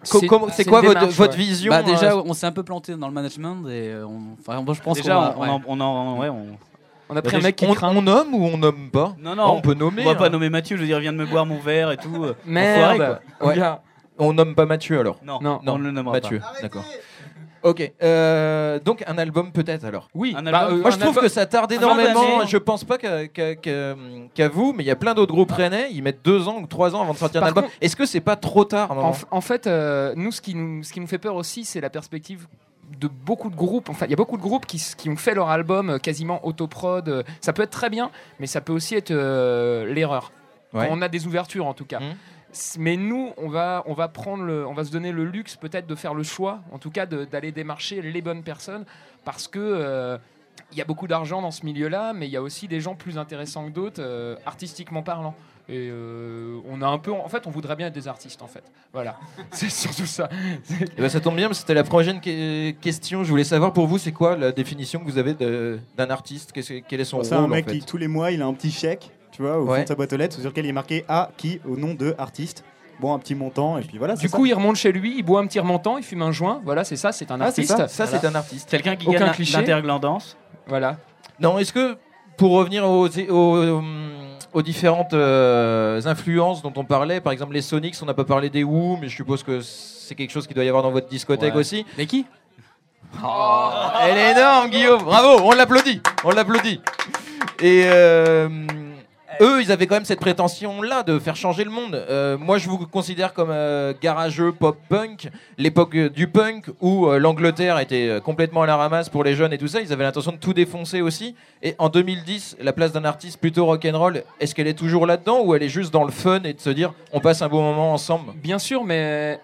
S6: C'est-
S2: quoi votre,
S6: démarche,
S2: votre
S6: ouais.
S2: vision
S5: Bah déjà,
S2: euh,
S5: on s'est un peu planté dans le management et euh, on... enfin, moi, je pense
S3: Déjà, on,
S5: ouais.
S3: en, on en- ouais, on-
S6: On a pris un mec qui
S2: on,
S6: craint.
S2: on nomme ou on nomme pas
S3: Non, non,
S2: On peut nommer.
S3: on va pas
S2: hein.
S3: nommer Mathieu. Je veux dire, il vient de me boire mon verre et tout. enfoiré,
S6: Merde
S3: quoi.
S2: Ouais.
S6: Gars.
S2: On nomme pas Mathieu alors.
S3: Non,
S6: Non.
S3: on ne le nommera
S2: Mathieu, d'accord. Ok, euh, donc un album peut-être alors.
S6: Oui,
S3: Un
S6: bah,
S3: album.
S6: euh,
S2: Moi
S6: un
S2: je trouve
S6: album-
S2: que ça tarde énormément. Je pense pas qu'à vous, mais il y a plein d'autres groupes rennais. Ils mettent deux ans ou trois ans avant de sortir un
S6: Par
S2: album.
S6: contre-
S2: Est-ce que c'est pas trop tard un
S6: En, fait, euh, nous, ce qui nous, ce qui nous fait peur aussi, c'est la perspective de beaucoup de groupes. Enfin, il y a beaucoup de groupes qui, qui ont fait leur album euh, quasiment autoprod. euh, Ça peut être très bien, mais ça peut aussi être euh, l'erreur.
S2: Ouais.
S6: On a des ouvertures en tout cas.
S2: Mhm.
S6: Mais nous, on va, on va prendre le, on va se donner le luxe peut-être de faire le choix, en tout cas d'aller démarcher les bonnes personnes, parce que euh, il y a beaucoup d'argent dans ce milieu-là, mais il y a aussi des gens plus intéressants que d'autres, euh, artistiquement parlant. Et euh, on a un peu, en fait, on voudrait bien être des artistes, en fait. Voilà, *laughs* c'est surtout ça.
S2: Eh ben, ça tombe bien, parce que c'était la prochaine que- question. Je voulais savoir pour vous, c'est quoi la définition que vous avez d'un artiste? Quel est son
S7: C'est
S2: rôle
S7: un mec
S2: en fait?
S7: qui, tous les mois, il a un petit chèque, tu vois, au
S2: Ouais.
S7: fond de sa boîte aux lettres, sur lequel il est marqué A qui au nom de artiste. Bon, un petit montant, et puis voilà.
S6: Du coup, il remonte chez lui, il boit un petit remontant, il fume un joint. Voilà, c'est ça, c'est un
S7: Ah, c'est
S6: artiste.
S7: ça.
S2: Ça, c'est un artiste.
S3: Quelqu'un qui
S6: Aucun
S3: gagne
S6: cliché.
S3: l'interglandance.
S6: Voilà.
S2: Non, est-ce que pour revenir aux, aux, aux différentes euh, influences dont on parlait, par exemple les Sonics, on n'a pas parlé des Who, mais je suppose que c'est quelque chose qu'il doit y avoir dans votre discothèque
S3: Ouais.
S2: aussi.
S5: Mais qui?
S2: Elle est énorme, Guillaume. Bravo, on l'applaudit. On l'applaudit. Et euh, eux, ils avaient quand même cette prétention-là de faire changer le monde. Euh, moi, je vous considère comme euh, garageux pop-punk, l'époque euh, du punk où euh, l'Angleterre était euh, complètement à la ramasse pour les jeunes et tout ça. Ils avaient l'intention de tout défoncer aussi. Et en 2010, la place d'un artiste plutôt rock'n'roll, est-ce qu'elle est toujours là-dedans ou elle est juste dans le fun et de se dire on passe un beau moment ensemble?
S6: Bien sûr, mais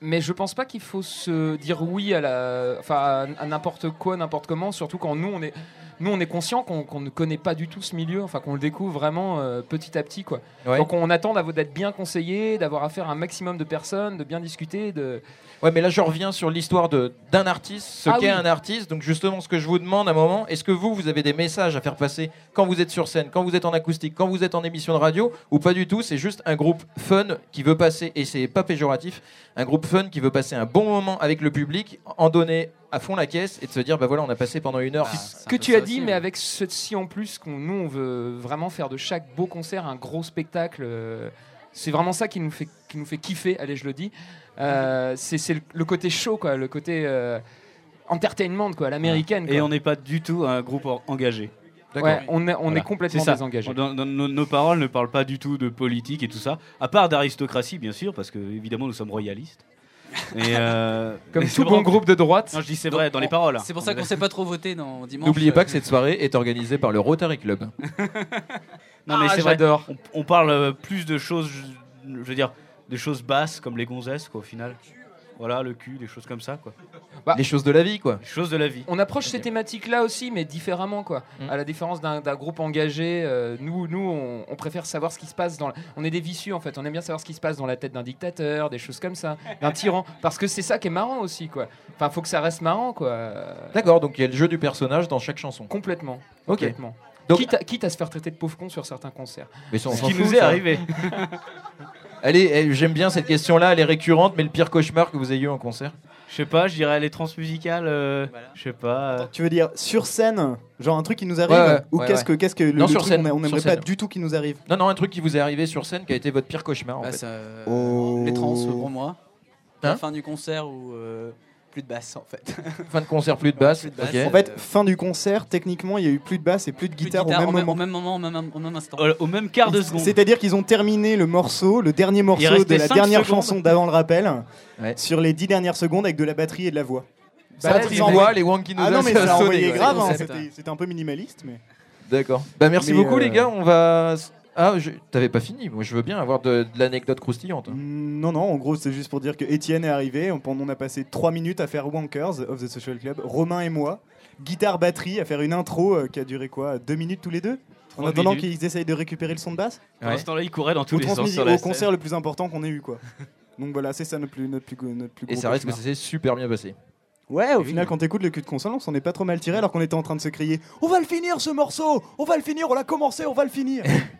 S6: mais je pense pas qu'il faut se dire oui à la, enfin à n'importe quoi, n'importe comment. Surtout quand nous on est, nous on est conscient qu'on ne connaît pas du tout ce milieu, enfin qu'on le découvre vraiment euh, petit à petit quoi.
S2: Ouais.
S6: Donc on attend d'être bien conseillé, d'avoir affaire à un maximum de personnes, de bien discuter, de.
S2: Ouais, mais là, je reviens sur l'histoire d'un artiste, ce
S6: Ah
S2: qu'est
S6: oui.
S2: un artiste. Donc, justement, ce que je vous demande à un moment, est-ce que vous, vous avez des messages à faire passer quand vous êtes sur scène, quand vous êtes en acoustique, quand vous êtes en émission de radio, ou pas du tout C'est juste un groupe fun qui veut passer, et c'est pas péjoratif, un groupe fun qui veut passer un bon moment avec le public, en donner à fond la caisse et de se dire, bah voilà, on a passé pendant une heure.
S5: Ah,
S6: Ce que tu as dit,
S5: aussi,
S6: mais avec ceci en plus, qu'on nous on veut vraiment faire de chaque beau concert un gros spectacle. euh, c'est vraiment ça qui nous fait qui nous fait kiffer. Allez, je le dis. Euh, c'est c'est le, le côté show, quoi, le côté euh, entertainment, quoi, à l'américaine.
S3: Et on n'est pas du tout un groupe en- engagé.
S6: Ouais, on est, on
S3: Voilà.
S6: est complètement
S3: C'est ça.
S6: désengagé.
S3: Dans- dans nos, nos paroles ne parlent pas du tout de politique et tout ça, à part d'aristocratie bien sûr, parce que évidemment nous sommes royalistes. Et euh, *laughs*
S6: Comme tout
S3: c'est
S6: bon groupe de droite.
S3: Non, je dis c'est vrai dans les
S5: on-
S3: paroles.
S5: C'est pour ça qu'on sait pas trop voter dans dimanche.
S2: N'oubliez pas que
S5: euh,
S2: cette soirée est organisée par le Rotary Club. *laughs*
S3: Non mais
S6: Ah,
S3: c'est vrai. On, on parle euh, plus de choses, je, je veux dire, des choses basses comme les gonzesses quoi au final. Voilà le cul, des choses comme ça quoi.
S6: Bah.
S2: Les choses de la vie, quoi.
S3: Des choses de la vie.
S6: On approche ces thématiques-là aussi, mais différemment, quoi.
S2: Mm.
S6: À la différence d'un groupe engagé, euh, nous, nous, on, on préfère savoir ce qui se passe dans. la- On est des vicieux, en fait. On aime bien savoir ce qui se passe dans la tête d'un dictateur, des choses comme ça, d'un tyran, parce que c'est ça qui est marrant aussi, quoi. Enfin, faut que ça reste marrant, quoi.
S2: D'accord, donc il y a le jeu du personnage dans chaque chanson.
S6: Complètement.
S2: Ok.
S6: Complètement.
S2: Donc-
S6: quitte, à, quitte à se faire traiter de pauvre con sur certains concerts.
S2: Mais ça, on
S3: Ce qui
S2: fout,
S3: nous est
S2: ça.
S3: arrivé. *laughs*
S2: Allez, j'aime bien cette question-là, elle est récurrente, mais le pire cauchemar que vous ayez eu en concert
S3: Je sais pas, je dirais les transmusicales. euh, Je sais pas. euh,
S7: Tu veux dire sur scène, genre un truc qui nous arrive
S2: Ouais, ouais,
S7: Ou
S2: ouais,
S7: qu'est-ce
S2: ouais.
S7: que, qu'est-ce que le,
S2: Non,
S7: le
S2: sur
S7: truc
S2: scène,
S7: on n'aimerait pas du tout qui nous arrive
S2: Non, non, un truc qui vous est arrivé sur scène qui a été votre pire cauchemar en
S5: Bah,
S2: fait.
S5: ça-
S7: Oh.
S5: Les trans pour moi.
S2: Hein
S5: la fin du concert où euh, plus de basse en fait. *laughs*
S2: Fin de concert, plus de basse.
S5: Plus de basse.
S2: ok.
S7: En fait, fin du concert, techniquement, il y a eu plus de basse et plus de
S5: Plus de
S7: guitare, au même moment.
S5: Au même moment, au même, au même instant.
S3: au, au même quart de seconde.
S7: C'est-à-dire qu'ils ont terminé le morceau, le dernier morceau de la dernière
S3: secondes.
S7: chanson d'avant le rappel,
S2: Ouais.
S7: sur les dix dernières secondes avec de la batterie et de la voix.
S2: Bah,
S7: Batterie
S2: les
S7: en
S2: voix, les Wonky
S7: Ah non, mais
S2: ça
S7: ça a envoyé grave, hein, c'était c'était un peu minimaliste. Mais...
S2: D'accord. Bah merci
S7: Mais,
S2: beaucoup
S7: euh,
S2: les gars, on va... Ah, je... t'avais pas fini, moi je veux bien avoir de, de l'anecdote croustillante.
S7: Mm, Non, non, en gros, c'est juste pour dire que Étienne est arrivé. On, on a passé 3 minutes à faire Wankers of the Social Club, Romain et moi. Guitare, batterie, à faire une intro euh, qui a duré quoi 2 minutes tous les deux? En attendant qu'ils essayent de récérer le son de basse?
S3: Pour l'instant, là, il courait dans tous
S7: Au,
S3: les sens sur la
S7: au
S3: scène.
S7: concert le plus important qu'on ait eu, quoi. *laughs* Donc voilà, c'est ça notre plus, notre plus, notre plus
S2: Et
S7: gros
S2: ça reste que ça s'est super bien passé.
S7: Ouais, au final, quand t'écoutes le cul de console, on s'en est pas trop mal tiré alors qu'on était en train de se crier On va le finir ce morceau On va le finir, on l'a commencé, on va le finir *laughs*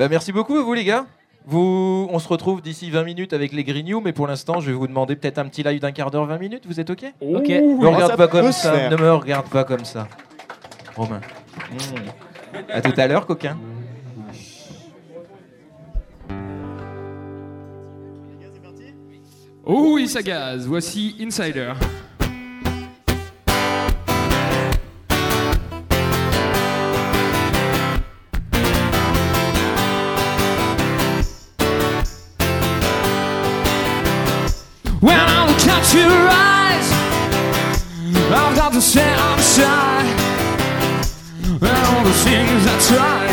S2: Bah merci beaucoup à vous les gars. Vous, on se retrouve d'ici 20 minutes avec les Green News, mais pour l'instant, je vais vous demander peut-être un petit live d'un quart d'heure, 20 minutes. Vous êtes ok?
S3: Ok.
S2: Me regarde
S7: ça
S2: pas
S7: peut
S2: comme
S7: se
S2: ça.
S7: faire.
S2: Ne me regarde pas comme ça. Romain. Mmh. À tout à l'heure, coquin.
S9: Oh oui, ça gaz. Voici Insider. When I look at your eyes, I've got to say I'm shy. And all the things I try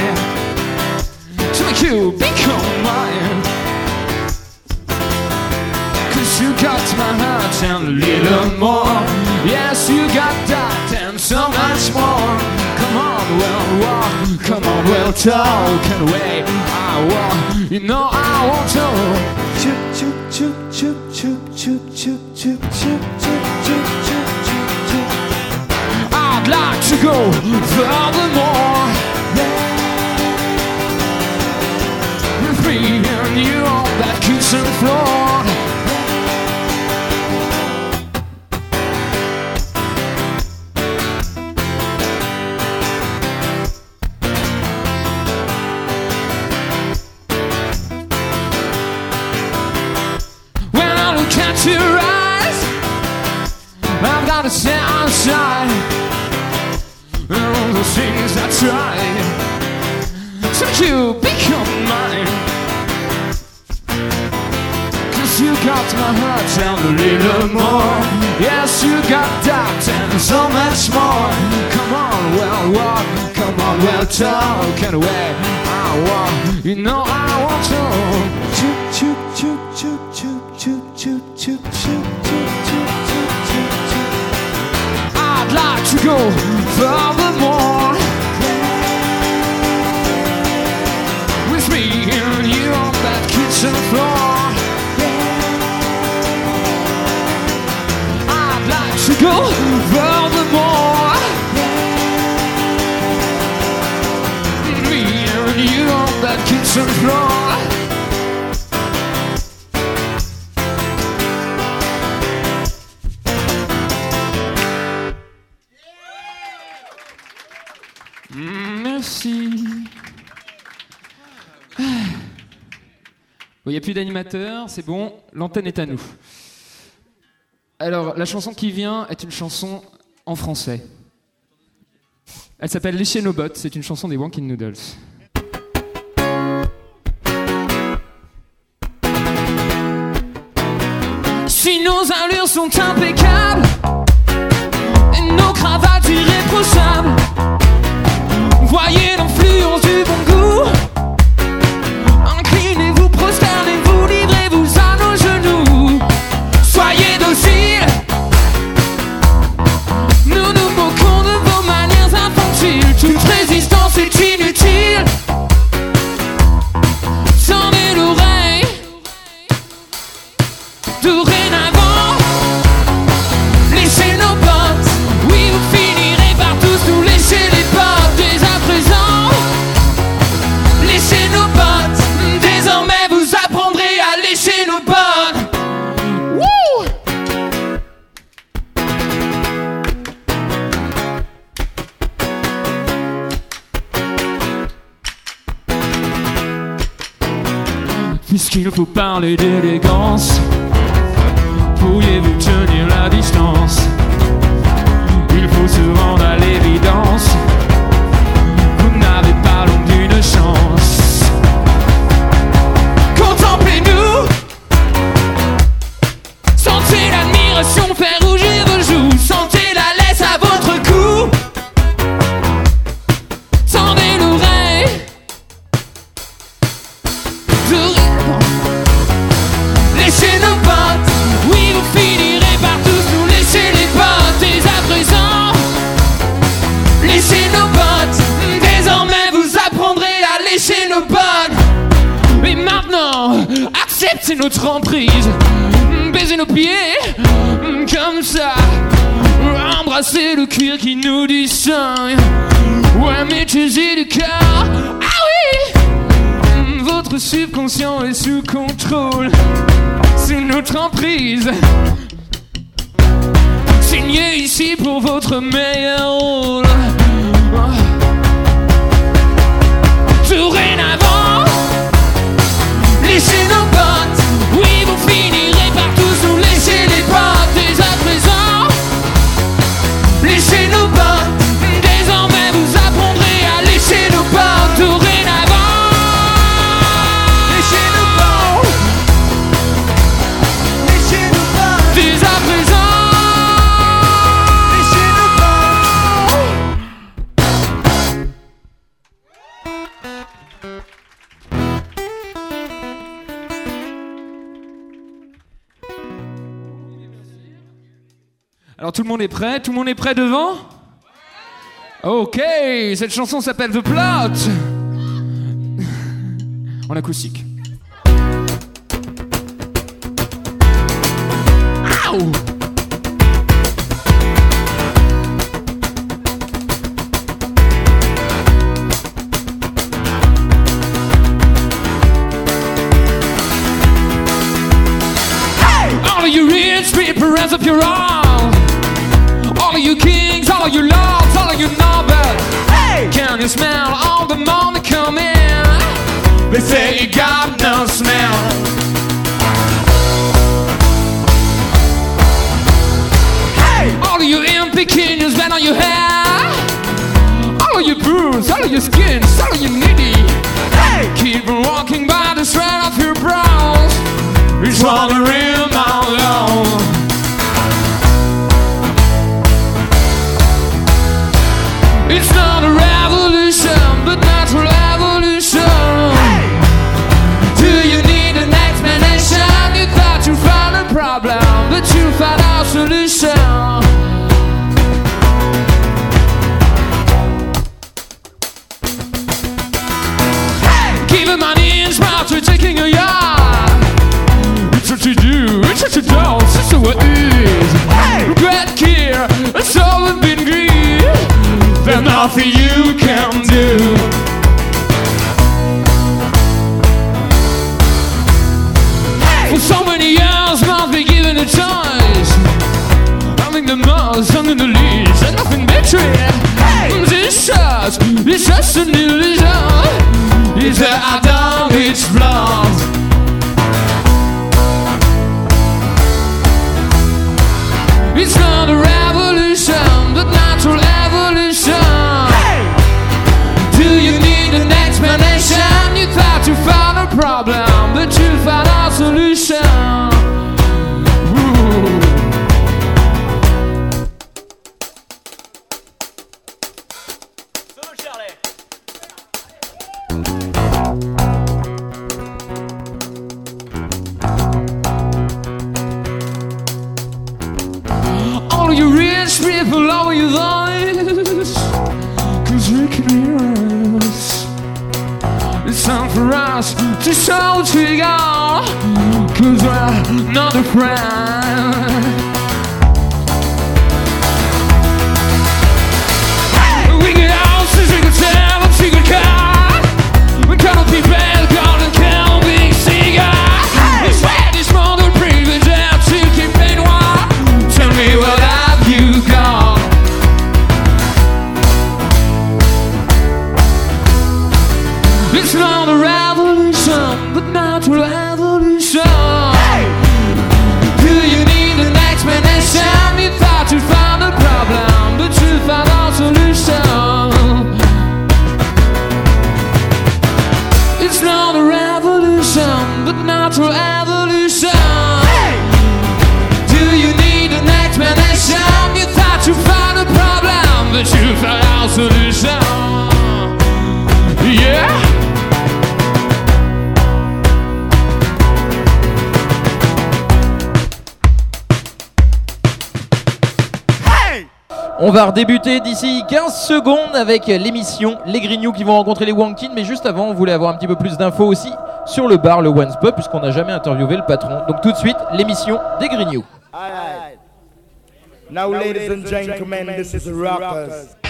S9: to make you become mine. Cause you got my heart and a little more. Yes, you got that and so much more. Come on, we'll walk. Come on, we'll talk. And wait, I want. You know I want to.
S7: Chup, chup, chup, chup, chup,
S9: I'd like to go furthermore. Say I'm shy. And all the things I tried make you become mine. Cause you got my heart and a little more. Yes, you got that and so much more. Come on, well, walk. Come on, well, talk. And where I want, you know I want to.
S7: Chup, chup, chup, chup,
S9: to go furthermore with me and you on that kitchen floor. I'd like to go furthermore. With me and you on that kitchen floor. Bon, il n'y a plus d'animateur, c'est bon, l'antenne est à nous. Alors, la chanson qui vient est une chanson en français. Elle s'appelle Lécher nos bottes, c'est une chanson des Wankin Noodles. Si nos allures sont impeccables nos cravates irréprochables, holiday Tout le monde est prêt devant? Ok, cette chanson s'appelle The Plot. En acoustique. They say you got no smell. Hey, all of your empty canyons right on your hair. All of your bruise, all of your skin. It's all been green. There's nothing you can do. so many years, be given a choice. Nothing the most, nothing the least, and nothing better. Hey, this shirt, it's just an illusion. It's a done it's blood. It's not a your show to go Cause we're not a friend. We can house, we we car We cannot be bad.
S2: On va redébuter d'ici 15 secondes avec l'émission Les Grignoux qui vont rencontrer les Wankin. Mais juste avant, on voulait avoir un petit peu plus d'infos aussi sur le bar, le One Pub, puisqu'on n'a jamais interviewé le patron. Donc tout de suite, l'émission des Grignoux.
S11: Now, ladies and gentlemen, this is.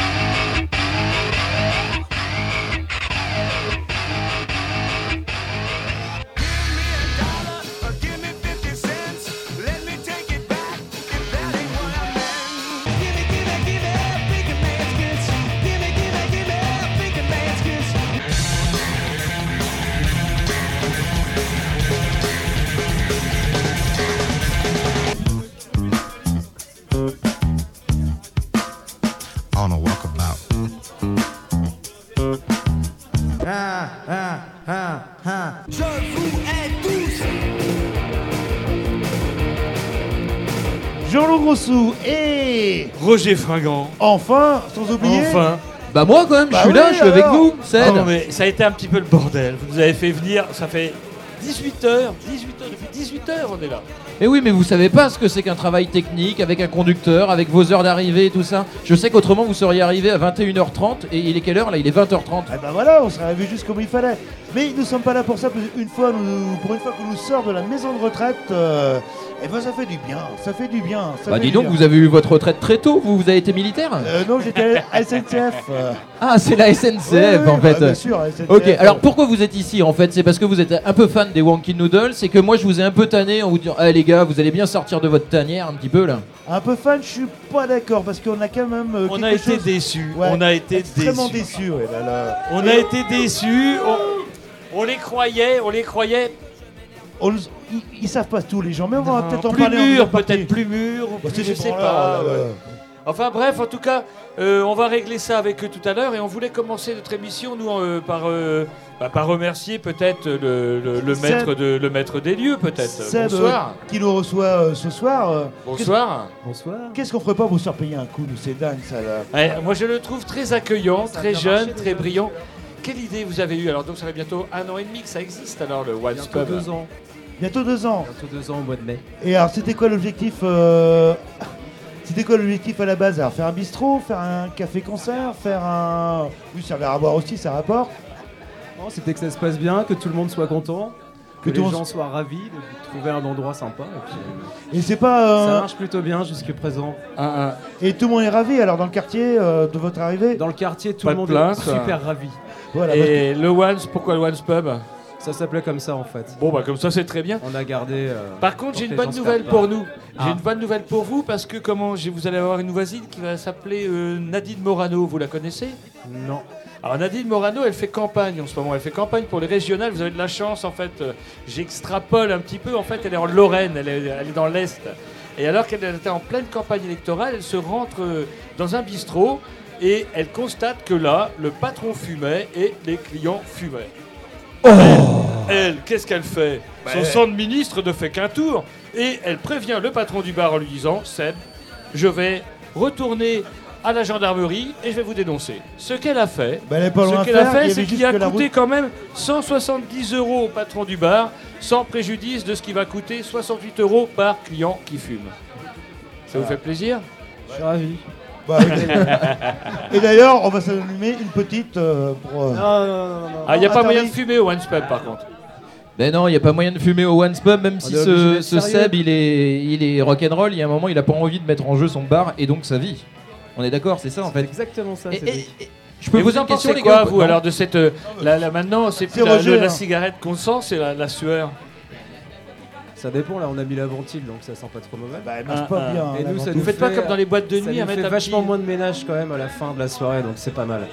S11: Ah, ah, ah.
S10: Je vous hais tous
S12: Jean-Loup Grossou et
S13: Roger Fringant.
S12: enfin, sans oublier,
S13: Enfin.
S2: Bah moi quand même, je
S12: Bah
S2: suis là, je suis avec vous. Ced.
S13: Non, mais ça a été un petit peu le bordel. Vous nous avez fait venir, ça fait 18 heures, 18 heures, depuis 18 heures on est là.
S2: Mais oui, mais vous savez pas ce que c'est qu'un travail technique avec un conducteur, avec vos heures d'arrivée et tout ça. Je sais qu'autrement vous seriez arrivé à 21h30 et il est quelle heure là? Il est 20h30.
S12: eh ben voilà, on serait arrivé juste comme il fallait. Mais nous sommes pas là pour ça. parce qu'une fois, nous, pour une fois qu'on nous sort de la maison de retraite, euh, eh ben ça fait du bien, ça fait du bien. ça
S2: Bah
S12: fait
S2: dis
S12: du
S2: donc,
S12: bien.
S2: vous avez eu votre retraite très tôt, vous, vous avez été militaire?
S12: Euh, non, j'étais à SNCF. euh. *laughs*
S2: Ah, c'est la SNCF en fait.
S12: bah, bien sûr, SNCF,
S2: ok, alors pourquoi vous êtes ici en fait? C'est parce que vous êtes un peu fan des Wonky Noodles et que moi je vous ai un peu tanné en vous disant Ah les gars, vous allez bien sortir de votre tanière un petit peu là.
S12: Un peu fan, je suis pas d'accord parce qu'on a quand même. euh,
S13: On a été
S12: chose-
S13: déçus.
S12: Ouais,
S13: On a été
S12: extrêmement
S13: déçus.
S12: déçus. ouais, là, là.
S13: On
S12: Et
S13: a été déçus. On, on les croyait, on les croyait
S12: on ils, ils savent pas tout les gens, mais on va peut-être en
S13: plus
S12: parler en deuxième partie.
S13: peut-être plus mûrs, ou
S12: Bah,
S13: plus,
S12: c'est
S13: je sais pas.
S12: là,
S13: ouais.
S12: là.
S13: Enfin bref, en tout cas, euh, on va régler ça avec eux tout à l'heure et on voulait commencer notre émission nous euh, par, euh, bah, par remercier peut-être le, le- le
S12: Seb.
S13: maître de le maître des lieux peut-être.
S12: Seb,
S13: Bonsoir.
S12: euh, qui nous reçoit euh, ce soir. euh,
S13: Bonsoir.
S12: Bonsoir. Qu'est-ce qu'on ferait pas vous faire payer un coup, nous C'est dingue ça là.
S13: Ouais, moi je le trouve très accueillant, très jeune, très brillant. Quelle idée vous avez eue Alors donc ça fait bientôt un an et demi que ça existe alors le One
S12: Bientôt
S13: Pub.
S12: deux ans. Bientôt deux ans.
S14: Bientôt deux ans au mois de mai.
S12: Et alors c'était quoi l'objectif euh, C'était quoi l'objectif à la base Alors faire un bistrot, faire un café-concert, faire un. Oui, servir à boire aussi, ça rapporte.
S14: Non, c'était que ça se passe bien, que tout le monde soit content, que, les
S12: le
S14: gens
S12: monde-
S14: soient ravis de trouver un endroit sympa. Et, puis,
S12: Et c'est pas. euh,
S14: Ça marche plutôt bien jusque présent.
S12: Et tout le monde est ravi alors dans le quartier euh, de votre arrivée
S14: Dans le quartier, tout
S13: Pas
S14: le
S13: de
S14: monde est super ravi.
S12: Voilà,
S13: Et le Once, pourquoi le Once Pub?
S14: Ça s'appelait comme ça en fait.
S13: Bon bah comme ça c'est très bien.
S14: On a gardé. euh,
S13: Par contre, j'ai une bonne nouvelle pour nous. J'ai
S14: Ah.
S13: une bonne nouvelle pour vous parce que comment vous allez avoir une voisine qui va s'appeler euh, Nadine Morano. Vous la connaissez?
S14: Non.
S13: Alors Nadine Morano, elle fait campagne en ce moment. Elle fait campagne pour les régionales. Vous avez de la chance en fait. Euh, J'extrapole un petit peu. En fait, elle est en Lorraine. Elle est, elle est dans l'est. Et alors qu'elle était en pleine campagne électorale, elle se rentre dans un bistrot et elle constate que là, le patron fumait et les clients fumaient. Elle, qu'est-ce qu'elle fait
S11: Bah,
S13: Son de ministre ne fait qu'un tour. Et elle prévient le patron du bar en lui disant Seb, je vais retourner à la gendarmerie et je vais vous dénoncer. Ce qu'elle a fait,
S12: Bah, elle
S13: ce qu'elle a fait, c'est qu'il a coûté
S12: route-
S13: quand même 170 euros au patron du bar, sans préjudice de ce qui va coûter 68 euros par client qui fume. Ça vous fait plaisir?
S14: Je suis ravi.
S12: Bah, *laughs* et d'ailleurs, on va s'allumer une petite euh, pour. euh,
S13: Ah, il n'y a pas moyen de fumer au One Pub par contre.
S2: Ben non, il n'y a pas moyen de fumer au One Pub, même si
S14: est obligé
S2: ce,
S14: d'être
S2: ce
S14: sérieux.
S2: Seb il est, il est rock'n'roll, il y a un moment il a pas envie de mettre en jeu son bar et donc sa vie. On est d'accord, c'est ça en fait.
S14: Exactement ça.
S2: Et-
S14: Cédric.
S2: Je peux
S13: Et
S2: vous
S13: vous
S2: poser
S13: en
S2: une question
S13: pensez
S2: les
S13: quoi,
S2: gars
S13: vous,
S2: Non.
S13: alors de cette. euh, la, la- maintenant, c'est plus
S12: C'est
S13: la,
S12: Roger,
S13: le- la
S12: hein.
S13: cigarette qu'on sent, c'est la, la sueur.
S14: Ça dépend, là on a mis la ventile donc ça sent pas trop mauvais.
S12: Bah, elle marche
S13: Ah,
S12: pas
S13: ah.
S12: bien.
S14: Et
S12: la
S14: nous, ça.
S13: Vous
S14: nous
S13: faites pas
S14: fait-
S13: comme dans les boîtes de
S14: ça
S13: nuit
S14: nous
S13: à mettre
S14: fait
S13: un
S14: vachement
S13: petit-
S14: moins de ménage quand même à la fin de la soirée donc c'est pas mal.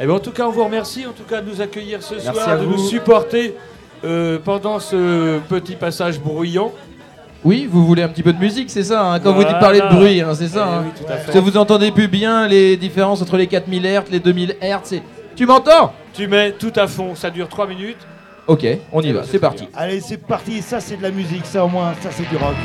S13: Eh ben, en tout cas, on vous remercie en tout cas de nous accueillir ce
S2: Merci
S13: soir,
S2: à
S13: de
S2: vous.
S13: nous supporter euh, pendant ce petit passage bruyant.
S2: Oui, vous voulez un petit peu de musique, c'est ça hein, Quand vous dites
S13: Voilà.
S2: parler de bruit, hein, c'est ça
S13: Eh
S2: hein.
S13: oui, tout à fait.
S2: Parce que vous entendez plus bien les différences entre les 4000 Hz, les 2000 Hz. Tu m'entends?
S13: Tu mets tout à fond, ça dure 3 minutes.
S2: Ok, on y va, c'est parti.
S12: Allez, c'est parti. Ça, c'est de la musique. Ça, au moins, ça, c'est du rock.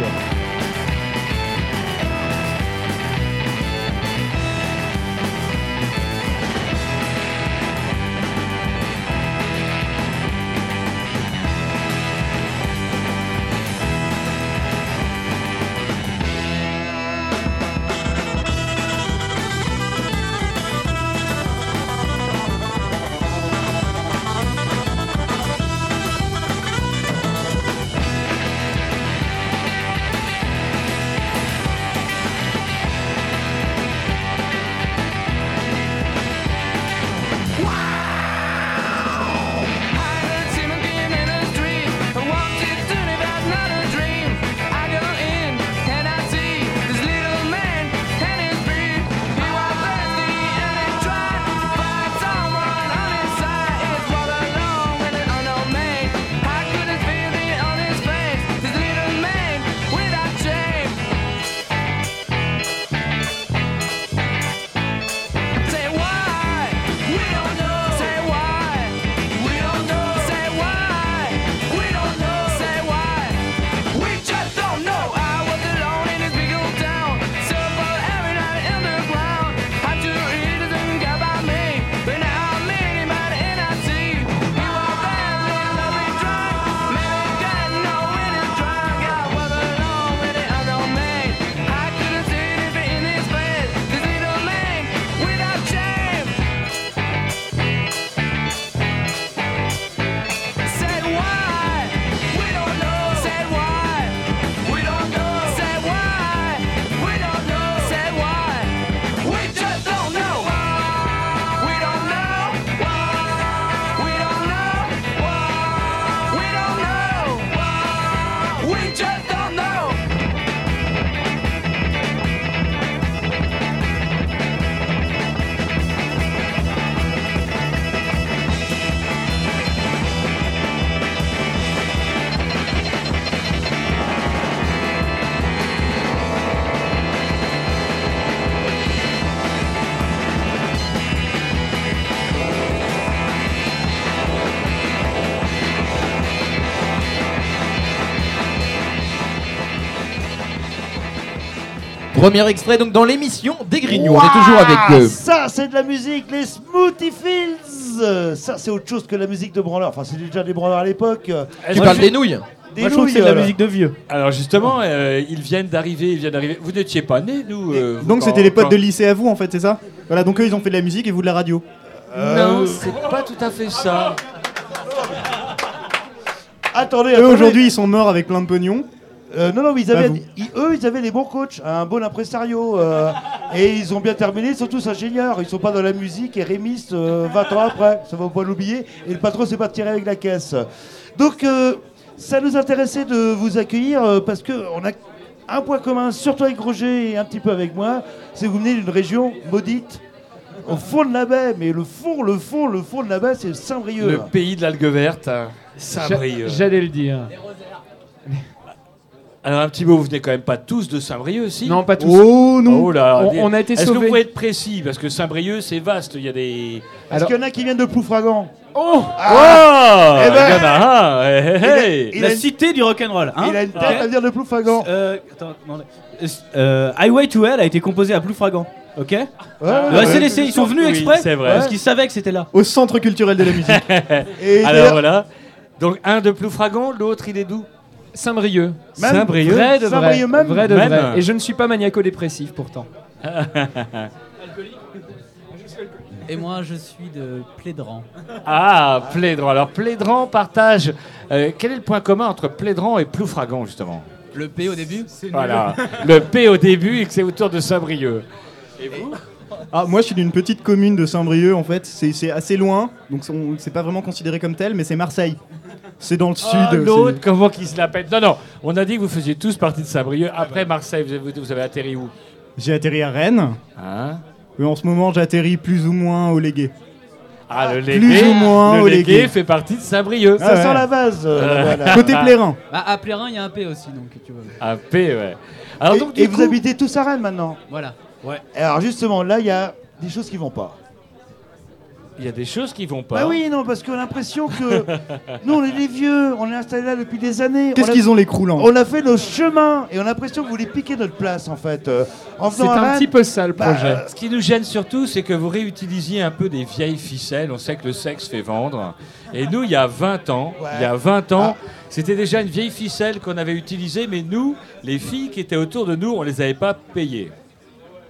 S2: Premier extrait donc dans l'émission des Grignoux. On est toujours avec eux.
S12: Ça, c'est de la musique, les Smoothie Fields. Euh, Ça, c'est autre chose que la musique de branleur. Enfin, c'était déjà des branleurs à l'époque. euh.
S2: Tu parles des nouilles
S12: Des
S13: Moi, je trouve que
S12: nouilles,
S13: c'est de la musique de vieux. Alors justement, euh, ils viennent d'arriver, ils viennent d'arriver. Vous n'étiez pas nés, nous. euh,
S7: Donc c'était les potes de lycée à vous en fait, c'est ça Voilà, donc eux ils ont fait de la musique et vous de la radio.
S13: Non, c'est pas tout à fait ça.
S12: Attendez,
S7: Eux
S12: attendez.
S7: aujourd'hui ils sont morts avec plein de pognon.
S12: Euh, non, non, mais ils avaient, ils- eux, ils avaient des bons coachs, un bon impresario. euh, et ils ont bien terminé, ils sont tous ingénieurs. Ils sont pas dans la musique et rémistes euh, 20 ans après. Ça va pas l'oublier. Et le patron s'est pas tiré avec la caisse. Donc, euh, ça nous intéressait de vous accueillir euh, parce qu'on a un point commun, surtout avec Roger et un petit peu avec moi. C'est que vous venez d'une région maudite. Au fond de la baie, mais le fond, le fond, le fond de la baie, c'est Saint-Brieuc.
S13: Le pays de l'algue verte, hein. Saint-Brieuc.
S6: J'allais le dire.
S13: Alors un petit mot, vous venez quand même pas tous de Saint-Brieuc, si
S6: Non, pas tous.
S7: Oh non
S13: Oh là,
S6: On-
S13: des-
S6: on a été
S13: Est-ce que vous pouvez être précis Parce que Saint-Brieuc, c'est vaste, il y a des...
S12: Est-ce
S6: Alors-
S12: qu'il y en a qui viennent de Ploufragan
S13: Oh
S12: Ah
S13: Oh
S12: Eh ben-
S13: Il y en a un hey, hey,
S12: Il a- il
S15: La
S12: a une-
S15: cité du rock'n'roll. Hein
S12: Il a une tête à dire de Ploufragan.
S15: Euh, attends, attendez. Euh, Highway to Hell a été composé à Ploufragan. Ok
S12: Ouais,
S15: Le
S12: ouais,
S15: ACDC,
S12: ouais.
S15: ils sont venus
S13: Oui,
S15: exprès
S13: c'est vrai.
S15: parce qu'ils savaient que c'était là.
S7: Au centre culturel de la musique. *laughs*
S12: Et
S13: Alors voilà. Donc un de Ploufragan, l'autre il est d'où?
S6: Saint-Brieuc.
S12: Même
S13: Saint-Brieuc
S6: Vrai de vrai.
S12: Saint-Brieuc même
S6: Vrai de
S13: Même.
S6: vrai. Et je ne suis pas maniaco-dépressif pourtant. *laughs*
S16: Et moi, je suis de Plédran.
S13: Ah, Plédran. Alors Plédran partage... euh, quel est le point commun entre Plédran et Ploufragan, justement?
S16: Le P au début?
S13: Voilà. le P au début et que c'est autour de Saint-Brieuc.
S7: Ah, moi je suis d'une petite commune de Saint-Brieuc en fait, c'est assez loin, donc on- c'est pas vraiment considéré comme tel, mais c'est Marseille. C'est dans le sud.
S13: Ah,
S7: c'est-
S13: l'autre, comment qu'il se la pète Non, non, on a dit que vous faisiez tous partie de Saint-Brieuc. Après Marseille, vous avez, vous avez atterri où?
S7: J'ai atterri à Rennes.
S13: Hein?
S7: Et en ce moment j'atterris plus ou moins au Légué.
S13: Ah, le légué,
S7: Plus ou moins
S13: le
S7: au
S13: légué
S7: légué.
S13: fait partie de Saint-Brieuc.
S7: Ça sent la
S12: vase.
S13: Euh, *laughs*
S7: Côté plérin.
S16: Bah, à Plérin, il y a un P aussi, donc tu vois.
S13: Un P, ouais. Alors
S12: et,
S13: donc,
S12: et
S13: du
S12: vous habitez tous à Rennes maintenant
S16: Voilà.
S13: Ouais.
S12: Alors justement, là, il y a des choses qui vont pas.
S13: Il y a des choses qui vont pas.
S12: Bah oui, non, parce qu'on a l'impression que *laughs* nous, on est des vieux, on est installés là depuis des années.
S7: Qu'est-ce
S12: On a-
S7: qu'ils ont les croulants?
S12: On a fait nos chemins et on a l'impression que vous voulez piquer notre place en fait. Euh, en venant à Rennes, bah, euh,
S13: Ce qui nous gêne surtout, c'est que vous réutilisiez un peu des vieilles ficelles. On sait que le sexe fait vendre. Et nous, il y a 20 ans, il y a 20 ans, c'était déjà une vieille ficelle qu'on avait utilisée, mais nous, les filles qui étaient autour de nous, on les avait pas payées.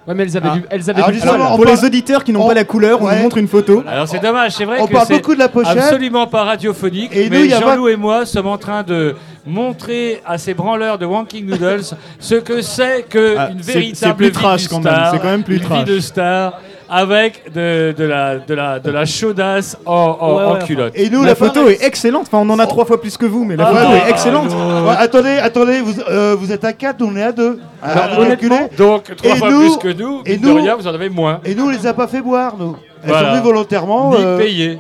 S6: Ouais, mais elles avaient
S13: Ah.
S6: du, elles avaient
S13: Alors,
S6: du poil.
S7: Pour
S13: parle-
S7: les auditeurs qui n'ont
S13: on-
S7: pas la couleur, on
S13: Ouais.
S7: vous montre une photo.
S13: Alors c'est dommage, c'est vrai
S12: On
S13: que
S12: parle
S13: c'est
S12: beaucoup de la pochette.
S13: absolument pas radiophonique,
S12: Et nous,
S13: mais Jean-Loup et moi sommes en train de montrer à ces branleurs de Wanking Noodles ce que c'est que
S7: Ah,
S13: une véritable
S7: c'est plus
S13: vie
S7: trash
S13: du
S7: quand même,
S13: star,
S7: c'est quand même plus
S13: une
S7: trash.
S13: vie de star avec de, de la de la de la chaudasse en, en-
S7: Ouais,
S13: en
S7: ouais,
S13: culotte.
S12: Et nous,
S7: la
S12: la
S7: photo est excellente. Enfin, on en a trois fois plus que vous, mais la
S12: Ah,
S7: photo
S12: ouais,
S7: est excellente.
S12: Ouais, attendez, attendez, vous, euh, vous êtes à 4, on est à 2.
S13: Alors, honnêtement, donc trois fois plus que nous,
S12: et nous,
S13: rien, vous en avez moins.
S12: Et nous, on les a pas fait boire, nous. Elles
S13: Voilà.
S12: sont venues volontairement.
S13: Ni
S12: euh,
S13: payées.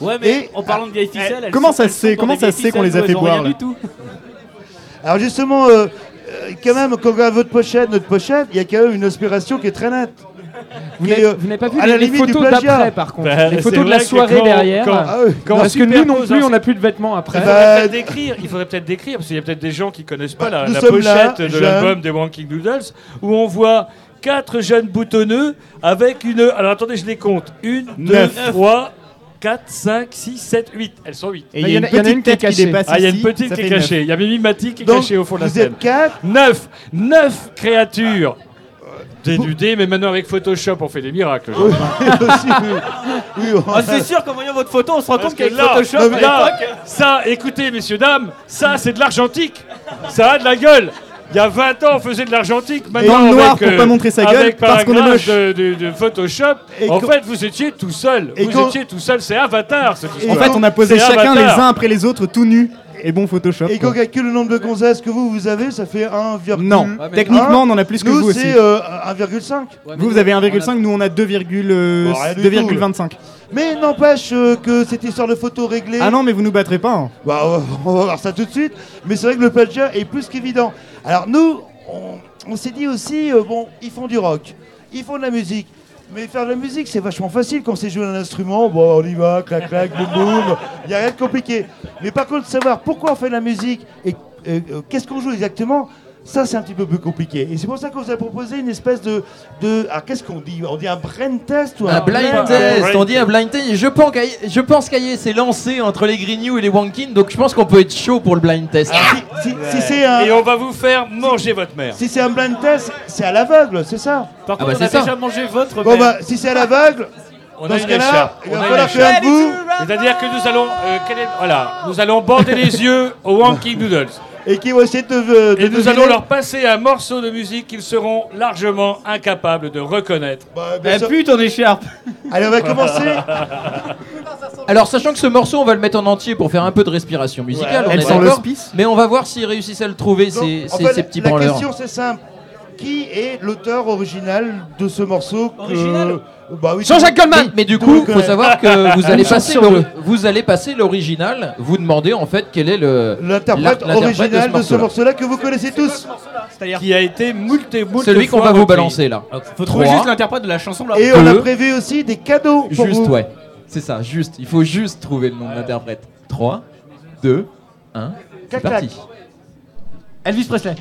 S15: Ouais, mais en parlant de vieilles ficelles, elles
S7: Comment
S15: sont-
S7: ça se sait Comment ça sait qu'on les a fait boire
S15: du tout. *laughs*
S12: Alors justement, euh, euh, quand même, quand on regarde votre pochette, notre pochette, il y a quand même une aspiration qui est très nette.
S6: Vous
S12: Qui
S6: n'avez
S12: euh,
S6: vous n'avez pas vu
S12: à
S6: les,
S12: la
S6: les photos d'après par contre
S13: Bah,
S6: Les photos de la soirée
S13: quand-
S6: derrière.
S13: quand-
S12: Ah oui.
S13: quand
S6: Parce que nous non plus, on n'a plus de vêtements après.
S13: Il faudrait peut-être décrire, il faudrait peut-être décrire, parce qu'il y a peut-être des gens qui connaissent pas la,
S12: nous
S13: la
S12: là,
S13: pochette de l'album des Wanking Noodles, où on voit quatre jeunes boutonneux avec une. Alors attendez, je les compte. Une, deux,
S7: Neuf.
S13: trois, 4, 5, 6, 7, 8. Elles sont 8.
S7: Et il y a une petite tête qui dépasse
S13: Ah, il y a une petite qui est cachée. Il y a Mimi Mati qui est
S12: Donc,
S13: cachée au fond de la
S12: vous
S13: scène.
S12: êtes 4.
S13: 9 9 créatures dénudées, mais maintenant avec Photoshop, on fait des miracles. je pense. *laughs*
S15: Ah, c'est sûr qu'en voyant votre photo, on se rend
S13: Parce
S15: compte
S13: que
S15: qu'avec
S13: là,
S15: Photoshop,
S13: non,
S15: à
S13: mais là,
S15: l'époque.
S13: ça, écoutez, messieurs, dames, ça, c'est de l'argentique. Ça a de la gueule. Il y a 20 ans, on faisait de l'argentique. Maintenant,
S7: Dans le noir
S13: avec, euh,
S7: pour pas montrer sa gueule,
S13: avec
S7: parce qu'on est
S13: paragraphe
S7: moche.
S13: De, de- de Photoshop.
S7: Et
S13: en
S7: quand-
S13: fait, vous étiez tout seul.
S7: Et
S13: Vous
S7: quand-
S13: étiez tout seul. C'est Avatar, cette
S7: En fait, on a posé
S13: C'est
S7: chacun les uns après les autres tout nus. Et bon Photoshop.
S12: Et quand on calcule le nombre de gonzesses que vous, vous avez, ça fait 1,
S7: Non, techniquement, on en a plus que
S12: Nous,
S7: vous aussi.
S12: c'est euh, 1,5.
S7: Vous, vous avez 1,5, nous on a 2,5.
S12: Bon, rien du tout,
S7: 2,25.
S12: Mais n'empêche euh, que cette histoire de photo réglée.
S7: Ah non, mais vous nous battrez pas. hein.
S12: Bah, on va- on va voir ça tout de suite. Mais c'est vrai que le plagiat est plus qu'évident. Alors nous, on, on s'est dit aussi, euh, bon, ils font du rock, ils font de la musique. Mais faire de la musique, c'est vachement facile quand c'est jouer un instrument. Bon, on y va, clac, clac, boum, boum. Il n'y a rien de compliqué. Mais par contre, savoir pourquoi on fait de la musique et euh, qu'est-ce qu'on joue exactement, ça, c'est un petit peu plus compliqué. Et c'est pour ça qu'on vous a proposé une espèce de. de alors, qu'est-ce qu'on dit? On dit un brain test ou un,
S2: Un blind test, on dit un blind test. Je pense qu'Aïe- je pense qu'Aïe s'est lancé entre les Grignoux et les Wankin, donc je pense qu'on peut être chaud pour le blind test.
S12: Si, si c'est un.
S13: Et on va vous faire manger votre mère.
S12: Si c'est un blind test, c'est à l'aveugle, c'est ça?
S15: Par
S2: Ah
S15: contre,
S2: bah,
S15: on
S2: c'est
S15: a
S2: ça.
S15: déjà mangé votre
S12: Bon
S15: mère.
S12: bah, si c'est à l'aveugle,
S13: On
S12: dans
S13: a
S12: ce
S13: une
S12: cas-là,
S13: écharpe.
S12: il
S13: On
S12: va falloir faire un bout.
S13: C'est-à-dire que nous allons, euh, quel est- voilà, nous allons bander les yeux aux Wanking Noodles.
S12: Et qui vont essayer de. de
S13: Et nous
S12: deviner-
S13: allons leur passer un morceau de musique qu'ils seront largement incapables de reconnaître.
S12: Bah, bien
S15: Eh
S12: sûr.
S15: pute, ton écharpe.
S12: Allez, on va commencer. *laughs*
S2: Alors, sachant que ce morceau, on va le mettre en entier pour faire un peu de respiration musicale,
S12: Ouais,
S2: on
S7: Elle
S2: est
S7: sent
S2: d'accord Mais on va voir s'ils réussissent à le trouver,
S12: Donc,
S2: ces,
S12: en
S2: ces-
S12: fait,
S2: ces petits
S12: la
S2: branleurs.
S12: question c'est simple. Qui est l'auteur original de ce morceau que-
S15: Original
S12: bah, oui,
S2: Jean-Jacques Goldman Mais du coup,
S12: le
S2: faut
S12: connaît.
S2: savoir que *laughs* vous allez passer le- vous allez passer l'original. Vous demandez en fait quel est le
S12: L'interprète original de ce
S2: morceau-là.
S12: morceau-là que vous connaissez tous.
S15: C'est-à-dire.
S13: Qui a été moult et moult
S2: Celui qu'on va vous balancer là.
S15: Faut trouver
S2: Trois.
S15: juste l'interprète de la chanson là.
S12: Et on a prévu aussi des cadeaux pour
S2: Juste,
S12: vous.
S2: ouais. C'est ça, juste. Il faut juste trouver le nom de l'interprète. 3, 2, 1. C'est parti.
S15: Elvis Presley.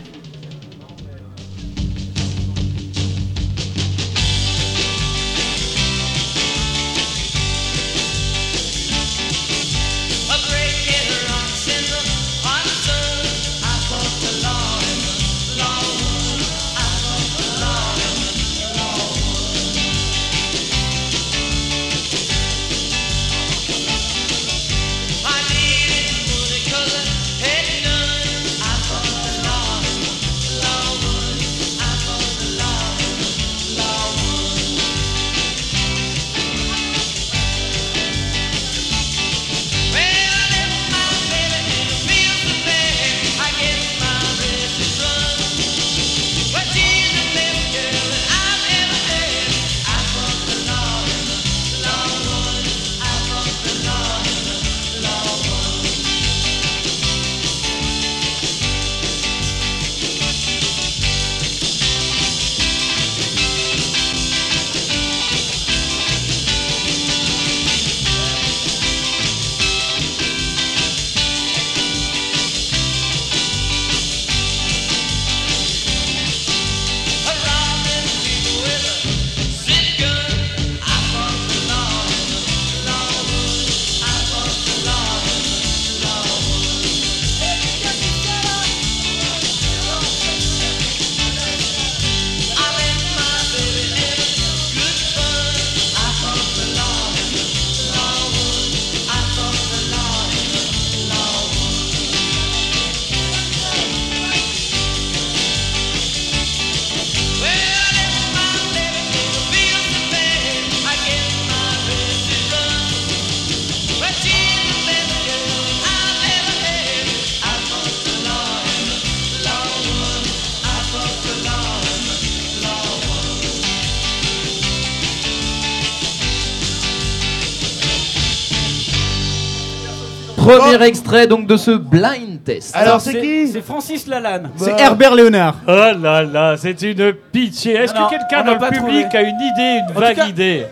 S2: Premier extrait donc de ce blind test.
S12: Alors, c'est qui
S15: C'est Francis Lalanne.
S12: C'est
S7: Herbert Léonard.
S13: Oh là là, c'est une pitié. Est-ce que quelqu'un dans le public
S15: trouvé.
S13: a une idée, une vague idée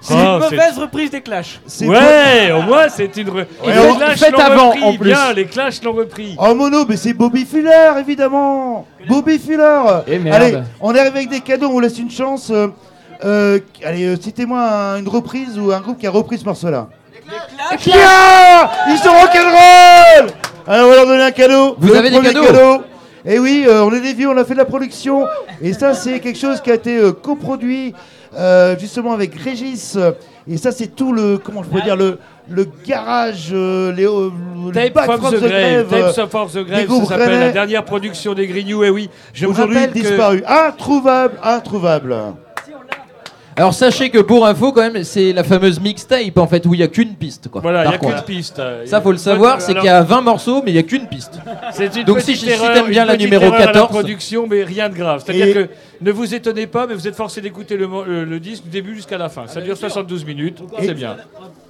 S15: C'est
S13: Oh,
S15: une
S13: c'est-
S15: mauvaise reprise des Clash.
S13: Ouais, au moins c'est une. re-
S12: Ouais,
S13: les Clash l'ont repris,
S12: en plus.
S13: Bien, les Clash l'ont repris.
S12: En mono, mais c'est Bobby Fuller, évidemment Bobby Fuller
S13: Eh merde.
S12: Allez, on est arrivé avec des cadeaux, on vous laisse une chance. euh, euh, allez, euh, citez-moi un- une reprise ou un groupe qui a repris ce morceau-là. Clash Ils sont rock'n'roll Alors, on va leur donner un cadeau.
S2: Vous
S12: Le
S2: avez des cadeaux
S12: Et oui, euh, on est des vieux, on a fait de la production. Et ça, c'est quelque chose qui a été euh, coproduit euh, justement avec Régis. Et ça, c'est tout le, comment je peux dire, le, le garage, euh, les, euh, le
S13: Tape
S12: from
S13: the Grave, Tapes of the Grave, ça s'appelle la dernière production des Grignoux. Et oui, je me
S12: Aujourd'hui disparu. Introuvable, introuvable.
S2: Alors sachez que pour info quand même c'est la fameuse mixtape en fait où il y a qu'une piste quoi.
S13: Voilà, il
S2: Par
S13: y a qu'une piste. Y
S2: Ça faut le savoir, c'est qu'il y a 20 morceaux mais il y a qu'une piste.
S13: C'est une
S2: Donc si, si t'aimes bien la numéro
S13: erreur à la
S2: 14,
S13: production, mais rien de grave. C'est-à-dire
S2: Et-
S13: que ne vous étonnez pas, mais vous êtes forcé d'écouter le, le- le disque du début jusqu'à la fin. Ça dure 72 minutes, c'est bien.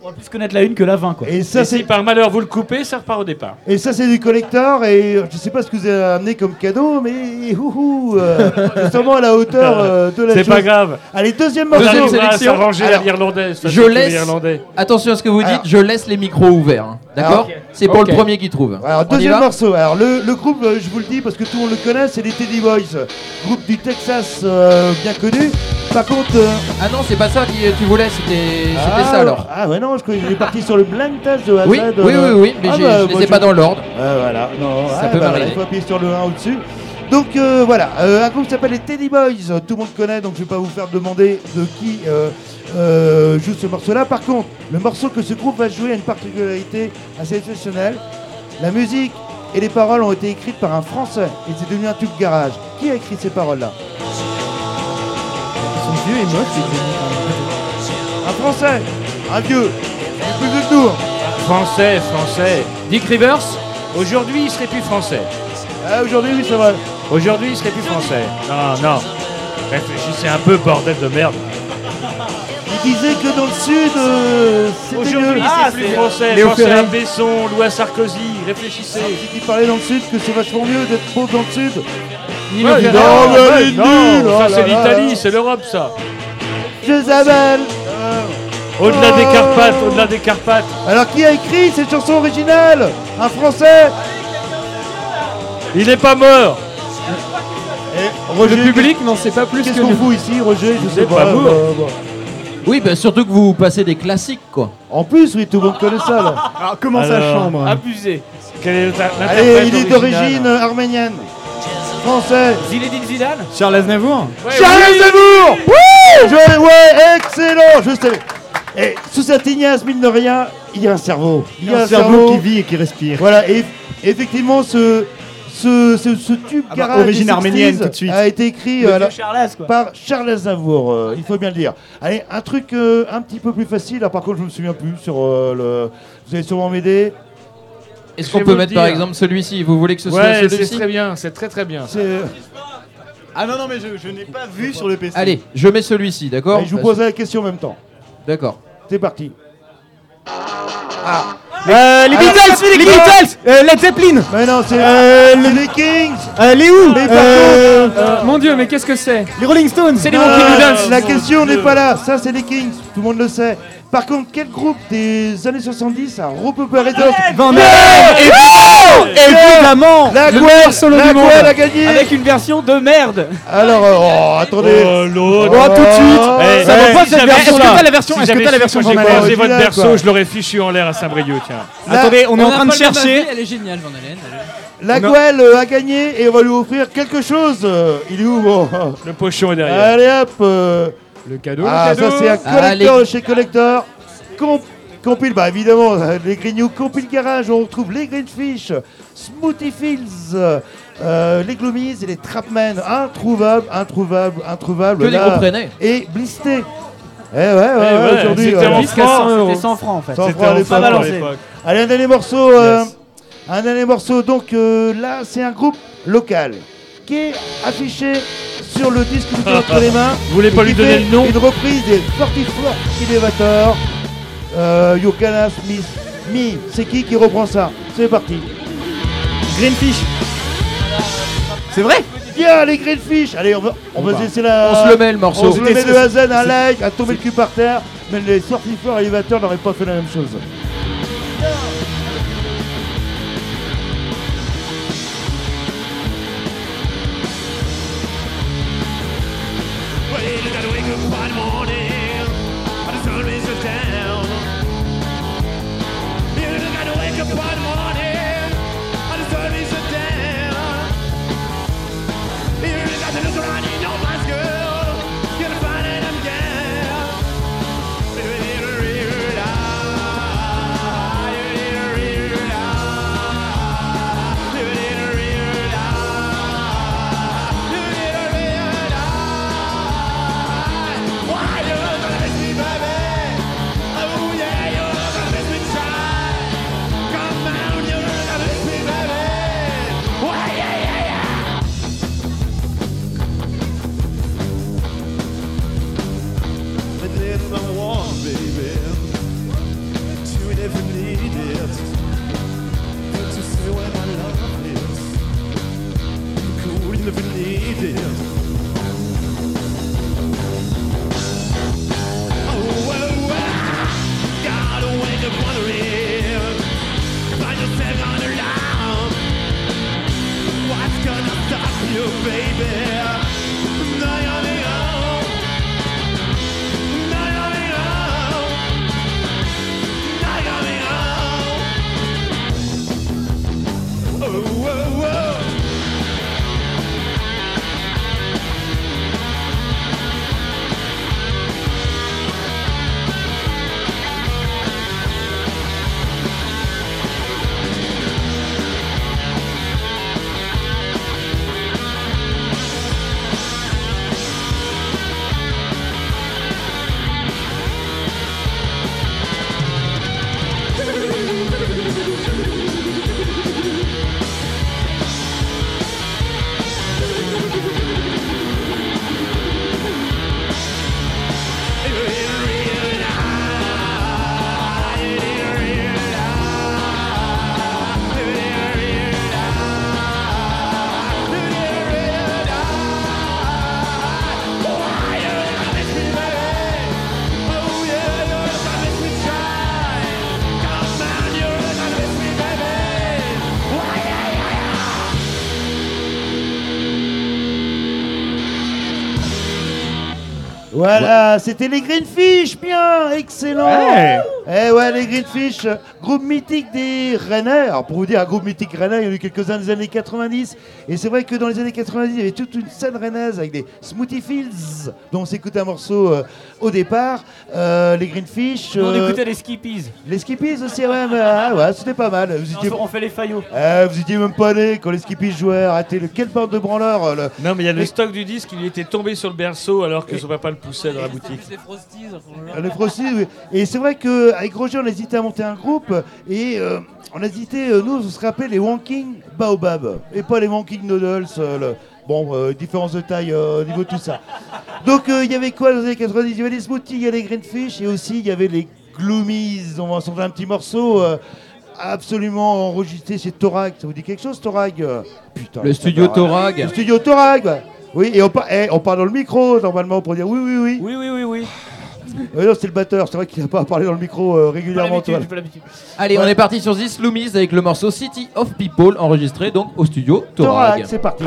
S15: On va plus connaître la une que la 20 quoi.
S12: Et ça,
S13: Et si
S12: c'est
S13: par malheur vous le coupez, ça repart au départ.
S12: et ça c'est du collector et je sais pas ce que vous avez amené comme cadeau mais houhou, euh, *laughs* justement à la hauteur euh, de la
S13: C'est
S12: chose.
S13: pas grave.
S12: Allez deuxième morceau.
S13: arriverez à s'arranger
S12: Alors,
S13: à l'irlandaise. ça,
S2: Je
S13: c'est
S2: laisse.
S13: l'irlandais.
S2: Attention à ce que vous dites,
S12: Alors-
S2: je laisse les micros ouverts. hein. D'accord C'est pour
S12: Ok.
S2: le premier qui trouve.
S12: Alors
S2: On y
S12: deuxième
S2: va
S12: morceau. Alors le, le groupe, euh, je vous le dis parce que tout le monde le connaît, c'est les Teddy Boys, groupe du Texas euh, bien connu. Par contre, euh,
S2: Ah non, c'est pas ça que tu voulais, c'était c'était
S12: ah,
S2: ça alors.
S12: Ah ouais non, je crois qu'il est parti sur le blind test de
S2: Oui, oui,
S12: euh,
S2: oui, oui, mais
S12: ah bah,
S2: je les ai pas dans l'ordre.
S12: Voilà, non,
S2: Ça
S12: ah,
S2: peut
S12: bah,
S2: m'arriver.
S12: il faut appuyer sur le 1 au-dessus. Donc euh, voilà, euh, un groupe qui s'appelle les Teddy Boys, tout le monde connaît, donc je vais pas vous faire demander de qui euh, euh, joue ce morceau-là. Par contre, le morceau que ce groupe va jouer a une particularité assez exceptionnelle. La musique et les paroles ont été écrites par un Français et c'est devenu un tube garage. Qui a écrit ces paroles-là?
S14: Ils sont vieux et moches.
S12: Un Français, un vieux, plus vieux que nous.
S13: Français, français. Dick Rivers, aujourd'hui il serait plus français.
S12: Ah, aujourd'hui, oui, c'est vrai.
S13: Aujourd'hui il serait plus français. Non, non. Réfléchissez un peu, bordel de merde.
S12: Il disait que dans le sud, euh, c'était
S13: Aujourd'hui
S12: mieux.
S13: c'est plus français.
S12: Léo
S13: Pensez à
S12: Ferré.
S13: Besson, Louis Sarkozy, réfléchissez.
S12: Il parlait dans le sud que c'est vachement mieux d'être pauvre dans le sud.
S13: Ouais,
S12: non,
S13: non,
S12: mais elle est
S13: non,
S12: nulle,
S13: ça
S12: oh
S13: c'est
S12: là
S13: l'Italie, c'est l'Europe ça.
S12: Jezabel
S13: Au-delà des. Carpates, au-delà des Carpates.
S12: Alors qui a écrit cette chanson originale? Un Français?
S13: Il n'est pas mort.
S12: Roger,
S6: Le public n'en sait pas plus
S12: Qu'est-ce
S6: que
S12: qu'on fout ici, Roger? Je sais pas.
S2: pas
S12: euh, bon.
S2: Oui, bah surtout que vous passez des classiques quoi.
S12: En plus, oui, tout le monde connaît ça là.
S7: Alors comment
S13: Alors,
S7: chambre?
S13: Abusé. Quel est l'interprète
S12: Allez, il est d'origine euh, arménienne. Français.
S15: Zinedine Zidane?
S7: Charles Aznavour?
S12: Charles Aznavour Oui Je- Ouais, excellent Je savais. Et sous sa tignasse, mine de rien, il y a un cerveau.
S7: Il y a un cerveau qui vit et qui respire.
S12: Voilà, et effectivement, ce, ce, ce, ce tube
S7: Ah bah, origine arménienne,
S12: 60s
S7: tout de suite.
S12: a été écrit euh,
S7: vieux
S12: alors,
S7: Charles Az, quoi.
S12: par Charles Aznavour, euh, il faut bien le dire. Allez, un truc euh, un petit peu plus facile, alors par contre je me souviens plus sur euh, le... Vous allez sûrement m'aider.
S2: Est-ce qu'on peut mettre par exemple celui-ci? Vous voulez que ce soit
S13: Ouais, c'est
S2: celui-ci
S13: très bien, c'est très très bien.
S7: Ah non, non, mais je, je n'ai pas vu sur le PC.
S2: Allez, je mets celui-ci, d'accord?
S12: Je vous pose la question en même temps.
S2: D'accord.
S12: C'est parti.
S7: Euh, les
S12: Alors,
S7: Beatles Les Beatles euh, Led Zeppelin.
S12: Mais non, c'est
S7: Euh,
S12: les Kings.
S7: Euh, Les Who
S12: Mais par
S7: euh,
S6: Euh, mon dieu, mais qu'est-ce que c'est
S7: Les Rolling Stones.
S6: C'est les Monkey Doodles.
S12: La question n'est pas là, ça c'est les Kings, tout le monde le sait. Par contre, quel groupe des années 70 a repopulé
S7: Van Halen Évidemment
S12: La
S7: Le meilleur solo
S12: la
S7: du monde
S12: Gouelle a gagné
S7: Avec une version de merde
S12: Alors, euh, oh, attendez
S13: Oh l'autre.
S7: Oh, tout de suite
S13: Eh,
S7: Ça
S13: eh,
S7: pas
S13: si
S7: cette
S13: j'avais-
S7: version
S13: si
S7: Est-ce que
S13: j'avais-
S7: t'as la version
S13: si
S7: Est-ce que
S13: j'avais
S7: t'as la version
S13: j'ai croisé votre berceau,
S12: quoi.
S13: je l'aurais fichu en l'air à Saint-Brieuc, tiens.
S7: Attendez, on est en train de chercher
S5: Elle est géniale, Van Halen.
S12: La Gouelle euh, a gagné et on va lui offrir quelque chose. Euh, Il est où bon
S13: Le pochon est derrière.
S12: Allez hop euh,
S6: Le cadeau,
S12: Ah,
S6: le cadeau.
S12: ça c'est un
S2: Allez.
S12: collector chez Collector. Com- compile, bah évidemment, *laughs* les Grignoux, Compile Garage, on retrouve les Greenfish, Smoothie Fields, euh, les Gloomies et les Trapmen. Introuvable, introuvable, introuvable.
S2: Que
S12: là.
S2: groupes rennais.
S12: Et Blisté. Eh ouais, ouais, ouais,
S13: ouais,
S12: aujourd'hui.
S13: c'était
S12: euh,
S13: en
S6: Jusqu'à
S13: francs.
S6: 100 euros.
S7: C'était 100 francs en fait.
S12: Sans
S13: C'était
S12: francs à l'époque. Allez, un dernier morceau. euh,
S13: Yes.
S12: un dernier morceau. Donc euh, là, c'est un groupe local qui est affiché sur le disque que vous avez entre les *laughs* mains.
S13: Vous voulez pas lui donner le nom
S12: Une reprise des 44 Elevator, euh, You Can Ask Me
S17: Mi, c'est qui qui reprend ça? C'est parti.
S7: Greenfish.
S17: C'est vrai? Bien, les Greenfish Allez, on va, on va
S2: bah,
S17: se laisser la...
S2: on se le met, le morceau.
S17: On se le met de A à Z, un like, à tomber le cul par terre. Mais les sortifleurs élévateurs n'auraient pas fait la même chose. Voilà, c'était les Greenfish, bien, excellent. Eh ouais, les Greenfish, groupe mythique des Rennais. Alors pour vous dire, un groupe mythique Rennais, il y en a eu quelques-uns des années 90. Et c'est vrai que dans les années 90, il y avait toute une scène rennaise avec des Smoothie Fields, dont on s'écoutait un morceau euh, au départ. Euh, les Greenfish.
S3: On
S17: euh,
S3: écoutait les skippies.
S17: Les Skippies aussi, ouais, mais, ah ouais, c'était pas mal. Vous étiez,
S3: On fait les faillots.
S17: Eh, vous étiez même pas né quand les Skippies jouaient. Arrêtez, le... quelle bande de branleurs. le-
S13: Non, mais il y a le
S17: les-
S13: stock du disque, il était tombé sur le berceau alors que son papa le poussait dans la boutique.
S17: Ah, Les Frosties, oui. Et c'est vrai qu'avec Roger, on hésitait à monter un groupe et euh, on hésitait, euh, nous, on se rappelait les Wonking Baobab et pas les Wonking Noodles. euh, le- Bon, euh, différence de taille euh, au niveau de tout ça. Donc, euh, il y avait quoi dans les années 90 Il y avait les Smoothies, il y avait les Greenfish et aussi il y avait les Gloomies. On va entendre un petit morceau. euh, Absolument enregistré chez Torag. Ça vous dit quelque chose, Torag? Putain.
S2: Le studio Torag.
S17: Le studio Torag. Oui, et on, par- eh, on parle dans le micro normalement pour dire oui, oui, oui.
S3: Oui, oui, oui, oui.
S17: Euh, non, c'était le batteur, c'est vrai qu'il n'a pas parlé dans le micro euh, régulièrement.
S3: l'habitude,
S17: toi.
S3: j'ai pas l'habitude.
S2: Allez, on est parti sur This Loomis avec le morceau City of People enregistré donc au studio Torag.
S17: Torag, c'est parti.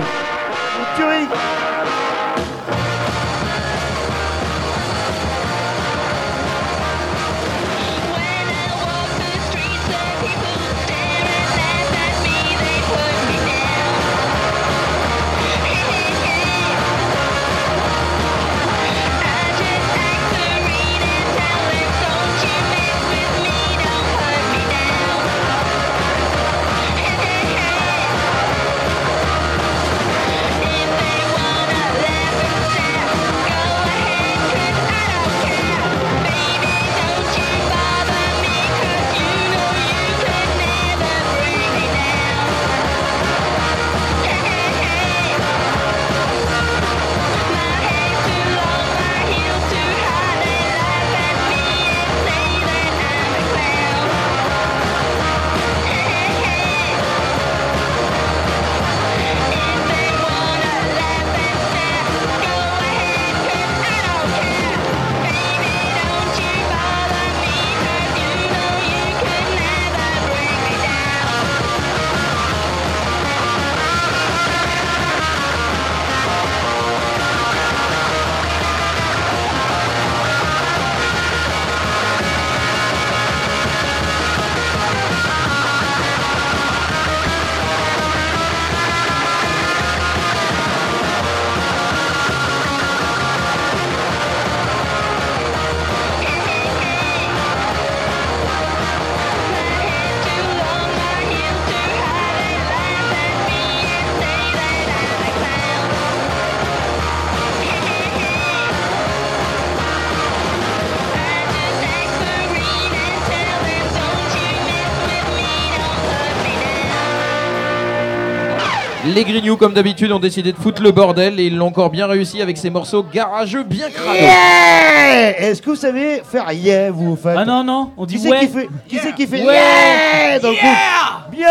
S2: Les Grignoux, comme d'habitude, ont décidé de foutre le bordel et ils l'ont encore bien réussi avec ces morceaux garageux bien crado.
S12: Yeah Est-ce que vous savez faire yeah, vous, au fait
S3: Ah non, non, on dit
S12: Qui c'est
S3: ouais.
S12: qui fait, qui c'est qui fait
S3: Ouais.
S12: yeah dans le groupe Bien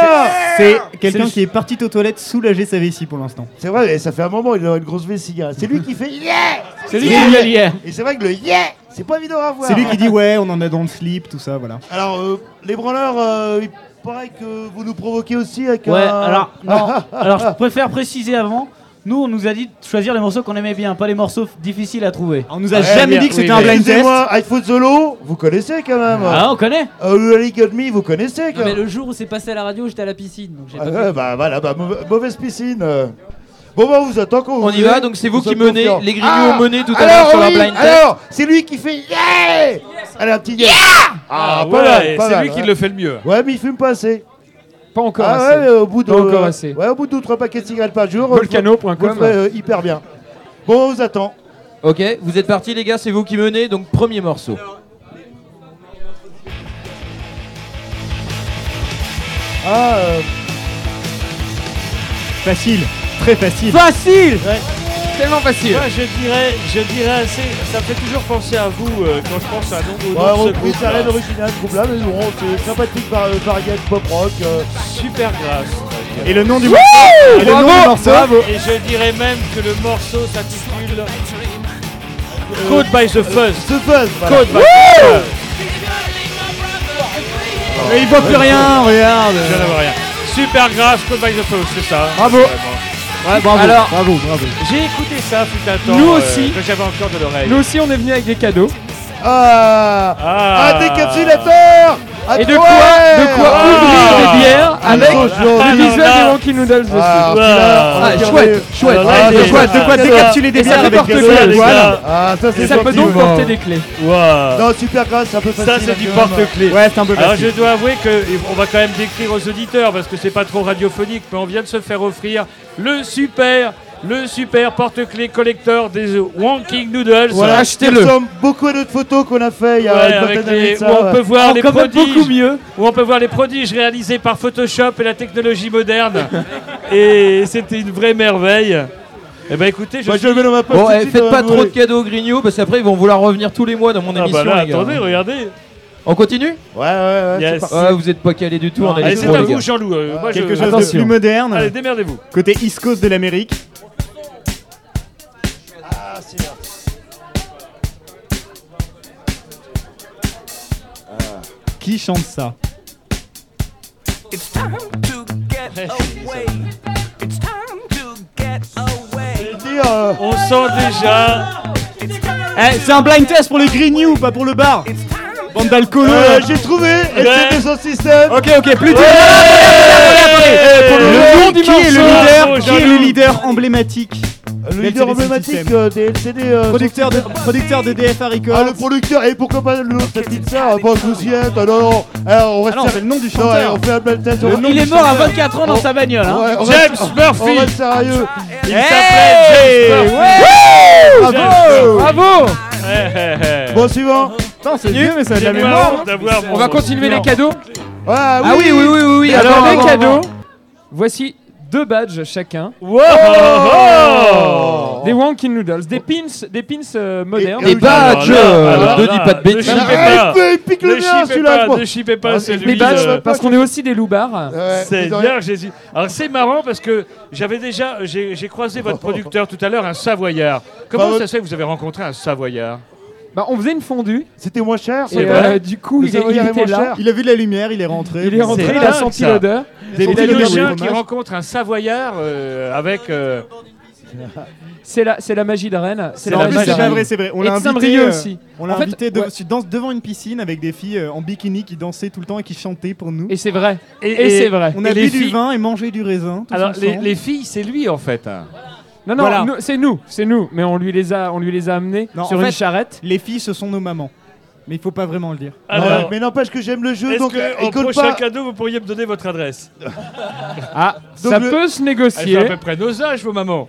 S7: C'est quelqu'un qui est parti aux toilettes soulager sa vessie pour l'instant.
S12: C'est vrai, et ça fait un moment, il a une grosse vessie. hein. C'est lui qui fait yeah
S7: C'est lui qui dit yeah.
S12: Et c'est vrai que le yeah, c'est pas évident à voir.
S7: C'est lui qui dit ouais, on en a dans le slip, tout ça, voilà.
S12: Alors, euh, les branleurs, euh, paraît que vous nous provoquez aussi avec
S3: Ouais,
S12: un...
S3: alors, *laughs* non, alors je préfère préciser avant. Nous, on nous a dit de choisir les morceaux qu'on aimait bien, pas les morceaux difficiles à trouver.
S7: On nous a jamais dit que c'était un blind test.
S12: Excusez-moi, iPhone Solo, vous connaissez quand même.
S3: Ah, on connaît.
S12: Euh, Ali Got Me, vous connaissez quand
S5: Non, mais
S12: même.
S5: le jour où c'est passé à la radio, j'étais à la piscine. Donc j'ai
S12: Ah ouais, bah voilà, bah, mauva- mauvaise piscine. euh. Bon, bah, vous attend qu'on
S2: On y va, donc c'est vous qui menez. Les Grignoux
S12: Ah,
S2: ont mené tout à
S12: alors,
S2: l'heure sur leur
S12: oui,
S2: blind test.
S12: Alors, c'est lui qui fait yeah Allez, un petit yeah Ah,
S13: Ah
S12: pas
S13: ouais,
S12: mal, pas
S13: c'est
S12: mal,
S13: lui qui
S12: ouais.
S13: le fait le mieux.
S12: Ouais, mais il fume pas assez.
S6: Pas encore
S12: ah
S6: assez.
S12: ouais, au bout de
S6: Pas encore assez.
S12: Ouais, au bout de deux, trois paquets de cigarettes par jour.
S6: Volcano.com.
S12: Vous le ferez, euh, hyper bien. Bon, on vous attend.
S2: Ok, vous êtes partis les gars, c'est vous qui menez, donc premier morceau.
S12: Ah, euh,
S7: Facile, très facile.
S3: Facile
S6: Tellement facile.
S13: Moi, je dirais, je dirais assez. Ça me fait toujours penser à vous euh, quand je pense à un nom,
S12: ouais,
S13: de ce
S12: repris,
S13: groupe.
S12: ça a l'air original ce groupe-là, mais bon, c'est sympathique par, variette pop rock. euh.
S13: Super grâce.
S7: Et le nom du morceau Et le nom du morceau
S13: Et je dirais même que le morceau s'intitule euh, Caught by the Fuzz.
S12: The Fuzz, voilà.
S13: Caught by the Fuzz.
S7: Mais il voit plus rien, regarde.
S13: Je viens d'avoir rien. Super grâce, Caught by the Fuzz, c'est ça.
S7: Bravo. Ouais, bravo,
S6: Alors-
S7: bravo, bravo.
S13: J'ai écouté ça fut un temps.
S6: Nous
S13: euh,
S6: aussi.
S13: que j'avais encore de l'oreille.
S6: Nous aussi, on est venu avec des cadeaux.
S12: Ah,
S13: Ah.
S12: Un décapsulateur Ah,
S6: Et de quoi, de quoi
S13: Ah.
S6: ouvrir des bières
S12: Ah,
S6: avec le visuel
S13: là.
S6: des Wonky Noodles dessus.
S12: Ah,
S6: Ah, chouette, chouette.
S12: De quoi, de quoi décapsuler des bières avec les
S6: clés.
S12: Ah, ça c'est
S6: ça peut donc porter des clés.
S13: Waouh.
S12: Non, super grâce, c'est un peu facile.
S13: Ça, c'est du
S12: même.
S13: porte-clés.
S7: Ouais, c'est un peu
S13: Alors, je dois avouer qu'on va quand même décrire aux auditeurs parce que c'est pas trop radiophonique, mais on vient de se faire offrir le super, le super porte-clés collector des Wonking Noodles.
S12: Voilà,
S6: Achetez-le.
S12: Beaucoup à notre photo qu'on a fait il y a
S13: Ouais,
S12: une
S13: avec
S12: vingtaine d'années
S13: les-
S12: de ça.
S13: où on peut voir les prodiges,
S3: beaucoup mieux.
S13: où on peut voir les prodiges réalisés par Photoshop et la technologie moderne. *laughs* et c'était une vraie merveille. Eh ben écoutez, je
S12: Moi,
S13: suis-
S12: je le mets dans ma poche.
S2: Bon, eh, faites
S12: dans
S2: pas trop de cadeaux aux Grignoux parce qu'après ils vont vouloir revenir tous les mois dans mon
S13: Ah
S2: émission.
S13: bah là,
S2: les gars.
S13: attendez, regardez.
S2: On continue?
S12: Ouais, ouais, ouais.
S13: Yes.
S2: vous êtes pas calé du tout en
S13: Allez, c'est à vous, Jean-Loup. Euh, je-
S7: Quelque chose de plus moderne.
S13: Allez, démerdez-vous.
S7: Côté East Coast de l'Amérique.
S12: Ah.
S7: Qui chante ça
S12: dire, euh,
S13: On sent déjà.
S7: Eh, c'est un blind test pour les Grignoux, pas pour le bar. Bande d'alcoolos.
S12: euh,
S7: là.
S12: J'ai trouvé son système.
S7: Ok, ok, plus de.
S12: Ouais.
S7: Eh, pour le
S12: Le
S7: nom du qui est le
S13: morceau,
S7: leader, qui est le leader emblématique
S12: Le leader
S7: le
S12: emblématique euh, des LCD. euh,
S7: Producteur de, producteur de DFA Records.
S12: Ah, le producteur, et pourquoi pas l'autre, sa petite sœur, pas Souciette, ah non, non, alors, on reste
S7: Ah non, c'est le nom du
S12: Non,
S7: chanteur.
S12: ouais, on fait un blind test. on-
S3: Il est mort à 24 ans dans sa bagnole. Hein.
S12: Ouais, on
S13: James
S12: reste-
S13: Murphy.
S12: On reste sérieux.
S13: Il s'appelait James Murphy.
S12: Bravo
S6: Bravo
S13: Eh, eh, eh.
S12: Bon, suivant.
S7: Putain, c'est vieux, mais ça a de la mémoire.
S6: On va continuer les cadeaux.
S12: Ah
S2: Ah oui, oui, oui, oui, oui.
S6: Alors, les cadeaux. Voici deux badges chacun.
S13: Wow
S6: Des Wonky Noodles, des pins, des pins euh, modernes.
S2: Des badges
S13: Alors
S2: Ne dis pas de bêtises.
S12: il pique le
S13: Ne
S12: mien,
S13: chipez
S12: celui-là,
S13: ne chipez pas, lui.
S6: Les badges,
S13: euh,
S6: parce qu'on est aussi des loupards.
S12: Ouais,
S13: C'est
S12: ils ont-
S13: bien, Jésus. Alors c'est marrant parce que j'avais déjà, j'ai j'ai croisé votre *laughs* producteur tout à l'heure, un Savoyard. Comment
S12: Bah,
S13: ça se fait que vous avez rencontré un Savoyard?
S6: Bah, on faisait une fondue.
S12: C'était moins cher,
S6: Et euh, du coup,
S12: Le
S6: il, il
S12: Savoyard est
S6: était
S12: moins
S6: là.
S12: cher.
S7: Il a vu de la lumière, il est rentré.
S6: Il est rentré, il a
S13: dingue,
S6: senti
S13: ça.
S6: l'odeur.
S7: Des
S13: le chien qui
S7: fromage.
S13: rencontre un Savoyard euh, avec. euh,
S6: C'est la, c'est la magie de Rennes.
S13: C'est
S7: En
S13: la
S7: plus,
S13: magie.
S7: c'est pas vrai, c'est vrai. On
S6: Et
S7: l'a
S6: de
S7: invité,
S6: Saint-Brieuc
S7: euh,
S6: aussi.
S7: on l'a
S6: En fait,
S7: invité de-
S6: ouais.
S7: dans- devant une piscine avec des filles euh, en bikini qui dansaient tout le temps et qui chantaient pour nous.
S6: Et c'est vrai.
S13: Et,
S6: Et c'est vrai.
S7: On a
S13: et
S7: bu du
S13: filles-
S7: vin et mangé du raisin. tous
S13: Alors les,
S7: ensemble.
S13: les filles, c'est lui en fait. hein.
S6: Non, non,
S7: Voilà.
S6: nous- c'est nous, c'est nous. Mais on lui les a, on lui les a amenés
S7: Non,
S6: sur
S7: en
S6: une
S7: fait,
S6: charrette.
S7: Les filles, ce sont nos mamans. Mais il faut pas vraiment le dire.
S13: Alors,
S12: Ouais, mais n'empêche que j'aime le jeu,
S13: est-ce
S12: donc
S13: que
S12: il
S13: au
S12: colle
S13: prochain
S12: pas.
S13: cadeau, vous pourriez me donner votre adresse?
S6: Ah,
S12: Donc
S6: ça
S12: le-
S6: peut se
S13: Elles
S6: négocier.
S13: ont à peu près nos âges, vos mamans.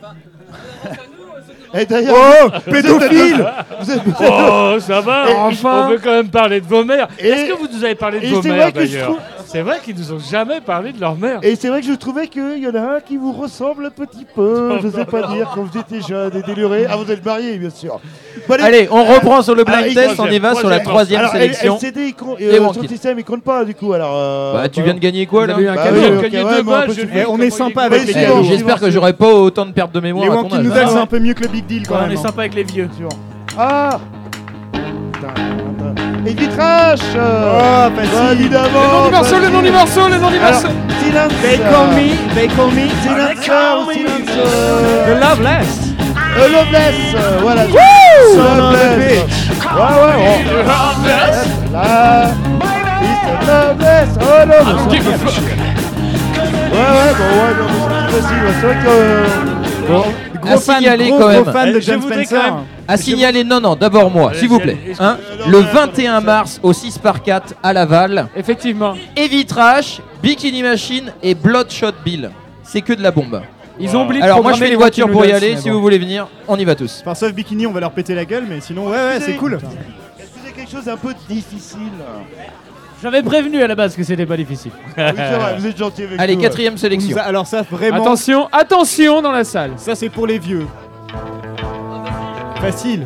S12: Et d'ailleurs,
S7: Oh, pédophile *laughs*
S12: vous êtes-
S13: Oh, ça va
S6: Enfin.
S13: On peut quand même parler de vos mères.
S12: Et-
S13: Est-ce que vous nous avez parlé de
S12: Et
S13: vos
S12: c'est
S13: mères
S12: vrai que je
S13: d'ailleurs?
S12: trouve,
S13: C'est vrai qu'ils nous ont jamais parlé de leur mère.
S12: Et c'est vrai que je trouvais qu'il y en a un qui vous ressemble un petit peu, je sais pas dire, quand vous étiez jeune et déluré. Ah, vous êtes marié, bien sûr. Bon,
S2: Allez, on reprend sur le blind test, on y va sur la troisième
S12: Alors,
S2: sélection.
S12: LCD, il compte- euh, système, il compte pas du coup. Alors, euh,
S2: Bah, tu viens de gagner quoi là Bah oui,
S12: ouais,
S2: deux
S12: on
S7: est sympa avec les
S2: Eh,
S7: cadeaux.
S2: J'espère que j'aurai pas autant de perte de mémoire
S7: Les Wanky. Noodles,
S2: hein.
S7: c'est un peu mieux que le Big Deal quand
S15: Ouais, on
S7: même.
S15: est sympa avec les vieux.
S12: Ah Et Vitrache
S7: Oh,
S12: Bah,
S7: facile.
S12: évidemment
S13: Le nom du morceau, le nom du morceau, le nom du morceau.
S12: Silence
S7: They call me, they call me.
S12: Silencer silencer
S15: The Loveless.
S12: Euh, Loveless, euh, voilà.
S7: Son of a
S12: Loveless.
S7: bitch.
S12: Ouais, ouais, oh. Là. Mr. Loveless. Oh non, mais ça- Ouais, ouais, bon, ouais, non, mais c'est facile. ouais. C'est vrai que.
S2: Bon,
S7: Gros
S2: à
S7: fan,
S2: signaler
S7: gros,
S2: quand
S7: gros
S2: même.
S7: fan de
S13: Eh,
S7: John Spencer.
S13: quand même-
S2: À signaler, non, non, d'abord moi, s'il vous plaît. hein. le
S12: allez,
S2: 21 mars au 6 par 4 à Laval,
S13: Effectivement.
S2: Heavy Trash, Bikini Machine et Bloodshot Bill. C'est que de la bombe.
S15: Ils ont oublié de
S2: Alors moi je fais les voitures pour y aller, si vous voulez venir, on y va tous.
S7: Enfin, sauf Bikini, on va leur péter la gueule, mais sinon, ouais, ouais, c'est cool.
S12: Est-ce que c'est quelque chose d'un peu difficile
S15: J'avais prévenu à la base que c'était pas difficile.
S12: Oui, c'est vrai, vous êtes gentil avec
S2: Allez,
S12: nous,
S2: quatrième sélection.
S7: Alors ça, vraiment,
S13: Attention, attention dans la salle.
S7: ça c'est pour les vieux. Facile.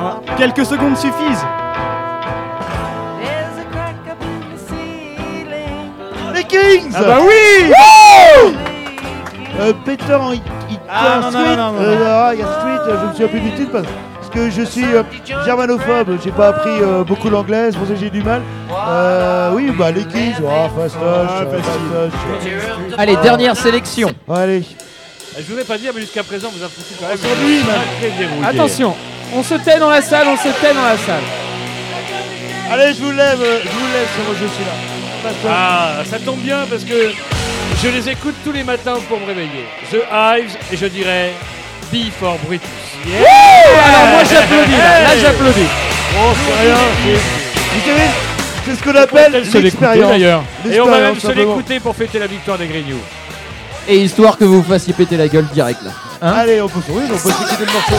S7: Alors, quelques secondes suffisent.
S12: Les Kings
S13: Ah bah oui
S12: Euh, Peter en It- It-
S7: Ah, non, non,
S12: Street,
S7: non, non, non.
S12: euh, ah, il y a Street, euh, je me souviens plus du titre parce que je suis euh, germanophobe, j'ai pas appris euh, beaucoup l'anglais, c'est pour ça que j'ai du mal. Euh, oui, bah les Kings, oh, fastoche,
S7: Ah,
S12: fastoche.
S2: Allez, dernière sélection.
S12: Allez,
S13: Je voudrais pas dire, mais jusqu'à présent, vous avez foutu quand même.
S12: Aujourd'hui.
S6: Attention, on se tait dans la salle, on se tait dans la salle.
S12: allez, je vous lève, je vous lève sur je suis là. Fastoche.
S13: Ah, ça tombe bien parce que je les écoute tous les matins pour me réveiller. The Hives et je dirais B for Brutus.
S6: Alors moi j'applaudis là, là j'applaudis.
S12: Oh, c'est rien, c'est- vous savez, c'est ce qu'on appelle l'expérience.
S13: d'ailleurs. Et on va même se l'écouter pour fêter la victoire des Grignoux.
S2: Et histoire que vous vous fassiez péter la gueule direct là. Hein
S12: Allez, on peut sourire, on peut s'écouter le morceau.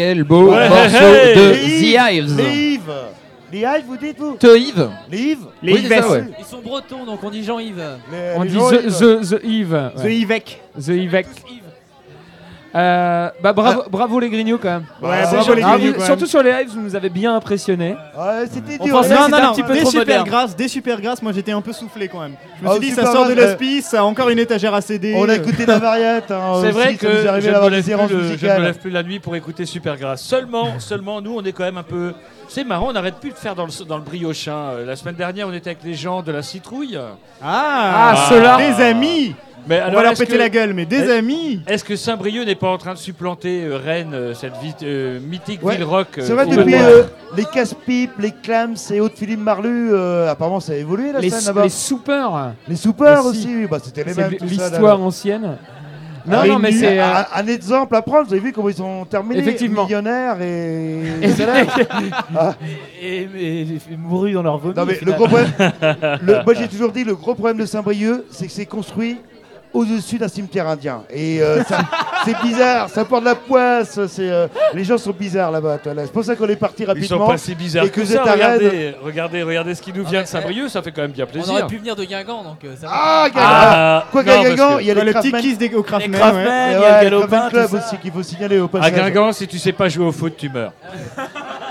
S2: Quel beau
S12: Ouais,
S2: morceau
S12: hey,
S2: de The Hives.
S12: Les Yves. Les Yves, vous dites vous
S2: The Yves
S12: Les Yves
S2: Les Oui, c'est ça, ouais.
S16: Ils sont bretons, donc on dit Jean-Yves.
S12: Les-
S13: On
S12: les
S13: dit
S12: gens,
S13: the,
S12: Yves.
S13: the, the Yves.
S7: The
S13: ouais. The.
S6: Euh, bah bravo, bravo les Grignoux quand même.
S7: Ouais, bravo les
S6: Ah,
S7: quand
S6: Surtout sur les lives, vous nous avez bien impressionné.
S12: Ouais, c'était
S6: On
S12: dur.
S6: pensait que
S7: Non,
S6: c'était
S7: non,
S6: un
S7: non,
S6: petit peu
S7: des
S6: trop
S7: super
S6: moderne.
S7: grâces, des super grâces. Moi j'étais un peu soufflé quand même. Je me
S12: Ah,
S7: suis dit, ça
S12: super
S7: sort de
S12: grâce,
S7: l'hospice, ça a encore une étagère à céder.
S12: On a écouté la variette. hein,
S13: C'est
S12: aussi,
S13: vrai
S12: ça
S13: que
S12: nous est
S13: je
S12: arrivé
S13: ne,
S12: d'avoir
S13: me
S12: des
S13: lève
S12: errances
S13: plus le- je ne me
S12: musicales.
S13: lève plus la nuit pour écouter Supergrass. Seulement, seulement, nous, on est quand même un peu. C'est marrant, on n'arrête plus de faire dans le, dans le briochin. Euh, La semaine dernière, on était avec les gens de la citrouille.
S7: Ah,
S13: Ah,
S7: ceux-là Des amis
S13: Mais
S7: On va leur péter
S13: que-
S7: la gueule, mais des
S13: est-
S7: amis
S13: Est-ce que Saint-Brieuc n'est pas en train de supplanter euh, Rennes, euh, cette vie- euh, mythique
S12: Ouais.
S13: ville rock euh,
S12: C'est vrai, depuis euh, les casse-pipes, les clams et autres Philippe Marlu, euh, apparemment ça a évolué la
S6: Les,
S12: scène là-bas.
S6: les soupers.
S12: Les soupers
S6: Aussi.
S12: aussi, bah, c'était les mêmes.
S6: l'histoire ancienne.
S12: Ah,
S6: Non, mais c'est.
S12: un, un exemple à prendre, vous avez vu comment ils sont terminés
S6: Effectivement.
S12: millionnaires et. *laughs* Ah.
S15: Et, et, et mourus dans leur vomi.
S12: Non mais
S15: au
S12: le gros problème, le- *laughs* moi j'ai toujours dit le gros problème de Saint-Brieuc, c'est que c'est construit au-dessus d'un cimetière indien. Et euh, *laughs* c'est bizarre, ça porte de la poisse. C'est euh, les gens sont bizarres là-bas. là. C'est pour ça qu'on est parti
S13: Ils
S12: rapidement.
S13: sont pas si bizarres
S12: et
S13: que,
S12: que vous
S13: ça.
S12: êtes à.
S13: Regardez, regardez, regardez ce qui nous vient de Saint-Brieuc, ça fait quand même bien
S16: On
S13: plaisir.
S16: aurait pu venir de Guingamp, donc euh, ça.
S12: Ah, Guingamp.
S13: Ah,
S12: Quoi qu'à Guingamp, il y a les
S7: le petit kiss des au ouais.
S12: Et
S15: il y a le galopin,
S12: Club aussi qu'il faut signaler au
S13: À
S12: passage.
S13: Guingamp, si tu sais pas jouer au foot, tu meurs. *laughs*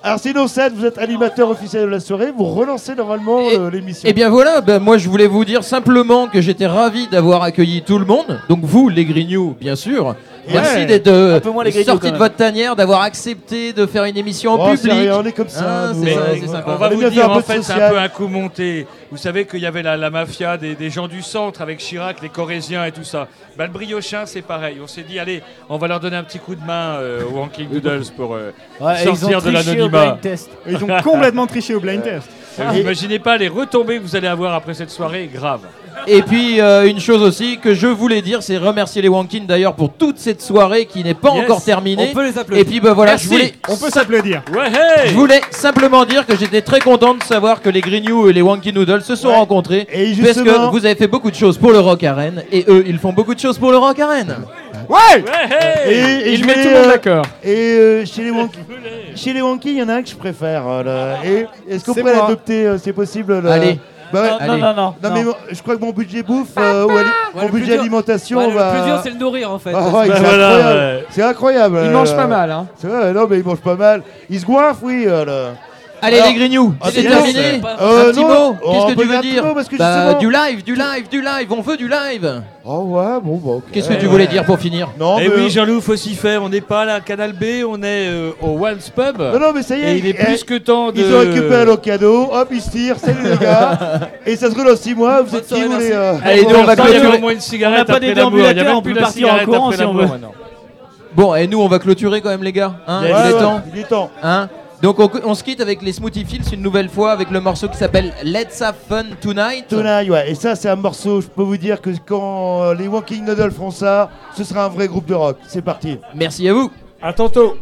S12: Alors sinon, Seth, vous êtes animateur officiel de la soirée, vous relancez normalement euh, l'émission.
S2: Eh bien voilà, ben, moi je voulais vous dire simplement que j'étais ravi d'avoir accueilli tout le monde. Donc vous, les Grignoux, bien sûr. Merci
S15: Ouais.
S2: d'être euh,
S15: Un peu moins les Grignoux,
S2: sortis
S15: quand
S2: de
S15: même.
S2: votre tanière, d'avoir accepté de faire une émission en
S12: Oh, c'est
S2: public.
S12: rien, on est comme ça,
S2: Ah,
S12: nous, euh,
S2: c'est
S12: on-
S2: sympa.
S13: On va
S12: On
S13: vous dire,
S12: un
S13: en
S12: peu de
S13: fait, c'est un
S12: social.
S13: peu un coup monté. Vous savez qu'il y avait la, la mafia des, des gens du centre avec Chirac, les Corésiens et tout ça. Bah, le briochin, c'est pareil. On s'est dit, allez, on va leur donner un petit coup de main euh, aux Wanking Doodles pour euh, *laughs*
S15: Ouais, et ils ont
S13: sortir de
S15: triché au
S13: l'anonymat.
S15: blind test.
S7: Ils ont complètement triché au blind test. *laughs*
S13: Et Vous imaginez pas les retombées que vous allez avoir après cette soirée, grave.
S2: Et puis euh, une chose aussi que je voulais dire, c'est remercier les Wankin d'ailleurs pour toute cette soirée qui n'est pas
S13: Yes.
S2: encore terminée.
S16: On peut les applaudir.
S2: Et puis bah voilà,
S13: Merci.
S2: je voulais,
S7: On peut s'applaudir.
S13: Ouais, hey
S2: je voulais simplement dire que j'étais très content de savoir que les Grignoux et les Wanky Noodles se sont
S12: Ouais.
S2: rencontrés.
S12: Et
S2: Parce que vous avez fait beaucoup de choses pour le rock à Rennes et eux ils font beaucoup de choses pour le rock à Rennes.
S7: Ouais
S13: Ouais, hey
S12: Et, et
S6: Il
S12: je
S6: met
S12: vais,
S6: tout le monde
S12: euh,
S6: d'accord.
S12: Et euh, chez les Wonky, chez les Wonky, il y en a un que je préfère. euh, là. Et est-ce qu'on
S7: moi.
S12: l'adopter C'est possible le-
S2: Allez.
S12: Bah ouais.
S15: Non,
S2: Allez.
S15: non, non, non.
S12: Non, mais je crois que mon budget bouffe euh, ou ali-
S16: Ouais,
S12: mon
S16: le plus
S12: budget
S16: dur-
S12: alimentation
S16: Ouais,
S12: va.
S16: Le plus dur, c'est le nourrir en fait.
S12: Ah ouais,
S13: Bah
S12: c'est
S13: voilà,
S12: incroyable.
S13: ouais.
S12: C'est incroyable.
S6: Il
S12: euh,
S6: mange pas mal, hein.
S12: C'est vrai, non, mais il mange pas mal. Il se goinfre, oui. euh, là.
S2: Allez
S12: Alors-
S2: les Grignoux,
S12: Ah,
S2: c'est terminé.
S12: Euh,
S2: un petit mot, qu'est-ce que tu veux
S12: dire parce que
S2: Bah,
S12: justement-
S2: Du live, du live, du live, on veut du live.
S12: Oh ouais, bon, bah. ok.
S2: Qu'est-ce que tu voulais dire pour finir
S12: Non,
S13: Et
S12: mais-
S13: Eh oui, Jean-Loup, faut s'y faire. On n'est pas là à Canal B, on est euh, au Once Pub.
S12: Non, non, mais ça y est.
S13: Et il est
S12: eh,
S13: plus que temps de.
S12: Ils ont récupéré leur cadeau, hop, ils se tirent, salut les gars. Et ça se roule dans 6 mois, vous êtes qui, vous les. euh,
S2: Allez, nous on va clôturer.
S13: au moins une
S15: On n'a pas des déambulateurs, on
S13: plus
S15: peut partir en courant si on veut.
S2: Bon, et nous on va clôturer quand même les gars. Hein, il est temps.
S12: il est temps.
S2: Hein Donc on, on se quitte avec les Smoothie Fields une nouvelle fois avec le morceau qui s'appelle Let's Have Fun Tonight.
S12: Tonight, ouais. Et ça, c'est un morceau, je peux vous dire que quand euh, les Walking Noodles feront ça, ce sera un vrai groupe de rock. C'est parti.
S2: Merci à vous.
S13: À tantôt.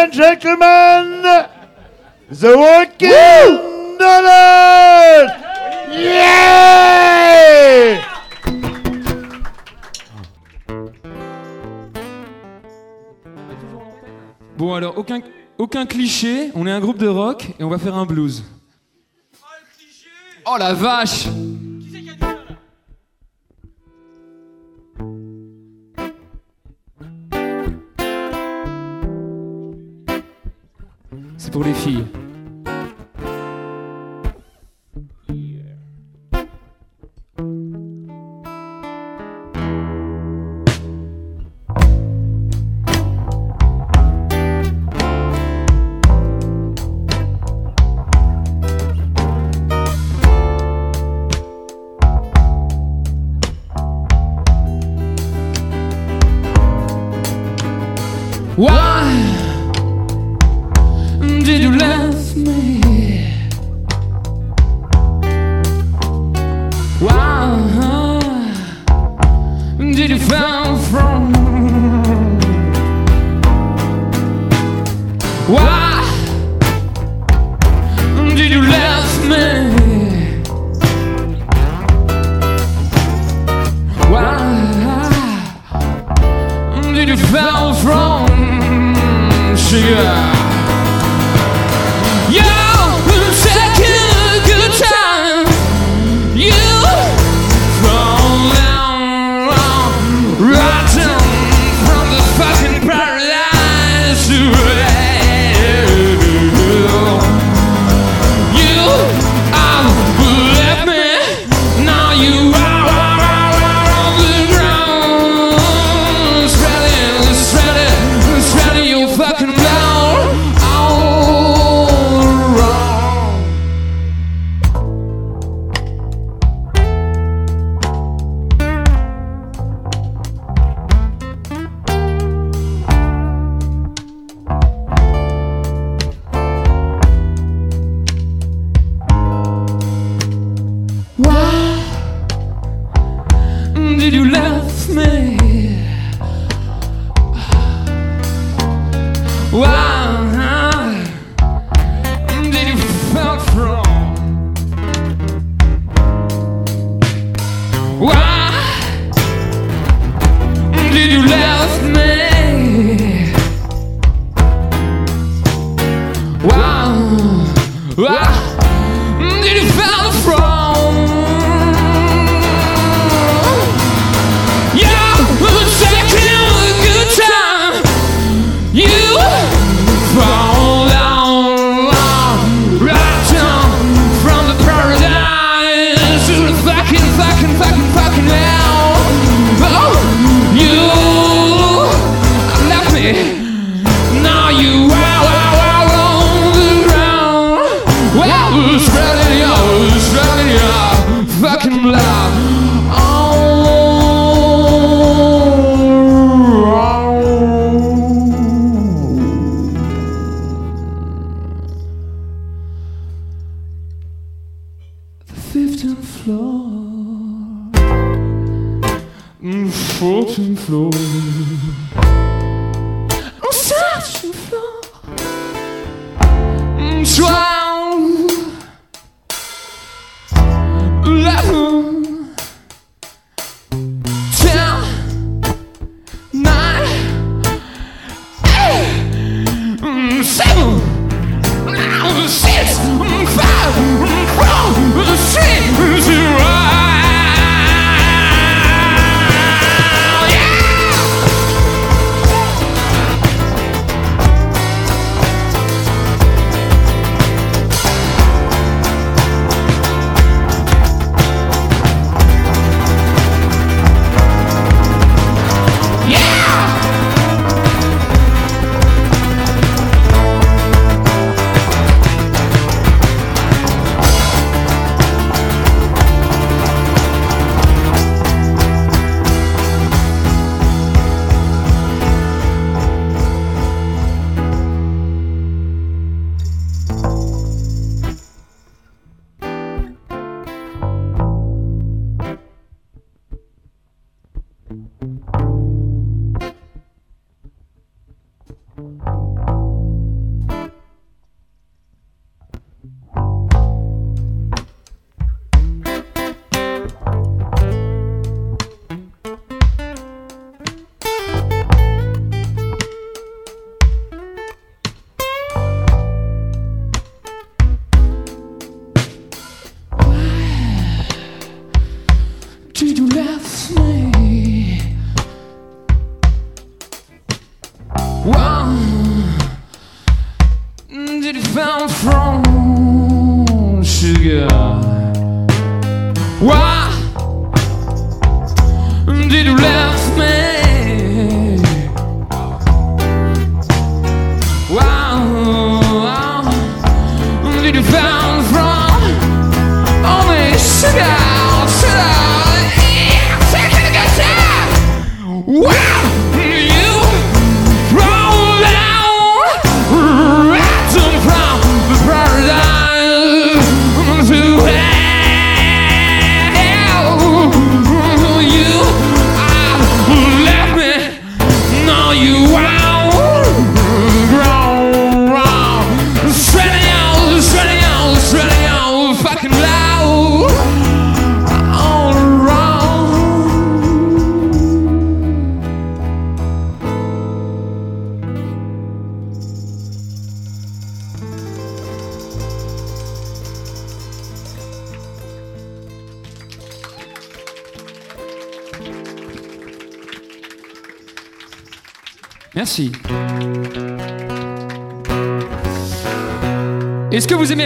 S12: and gentlemen, The Walking Knowledge! Yeah!
S9: Bon alors, aucun, aucun cliché, on est un groupe de rock et on va faire un blues. Oh la vache se purifie.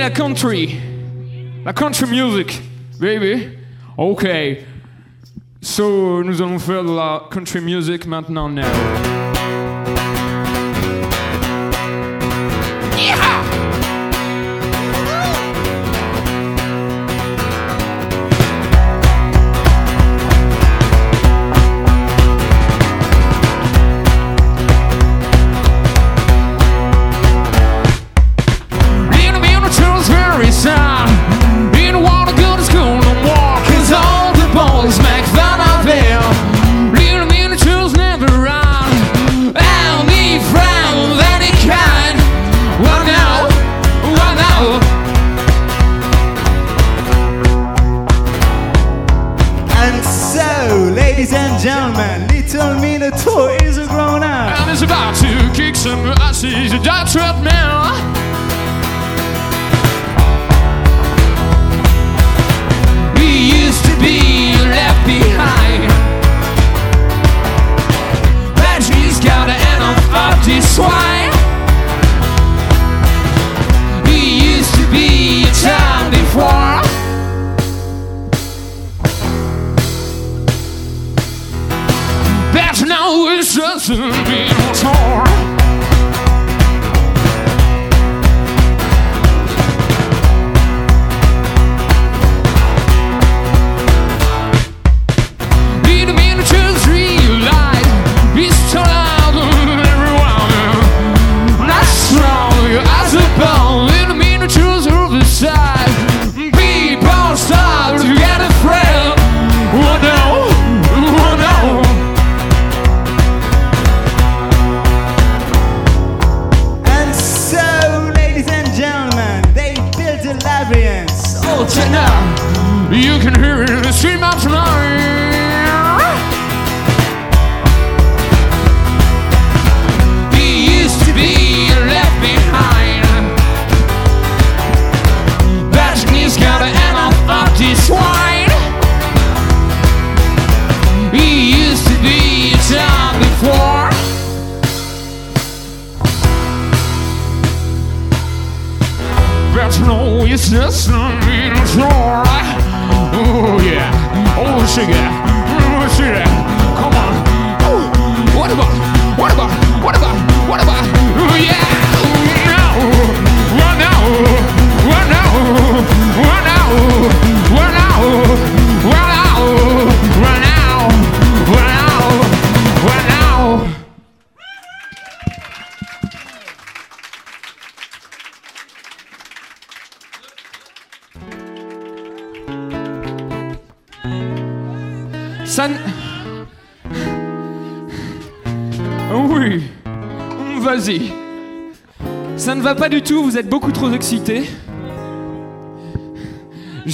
S9: a country, la country music, baby. Ok. So, nous allons faire de la country music maintenant. Now.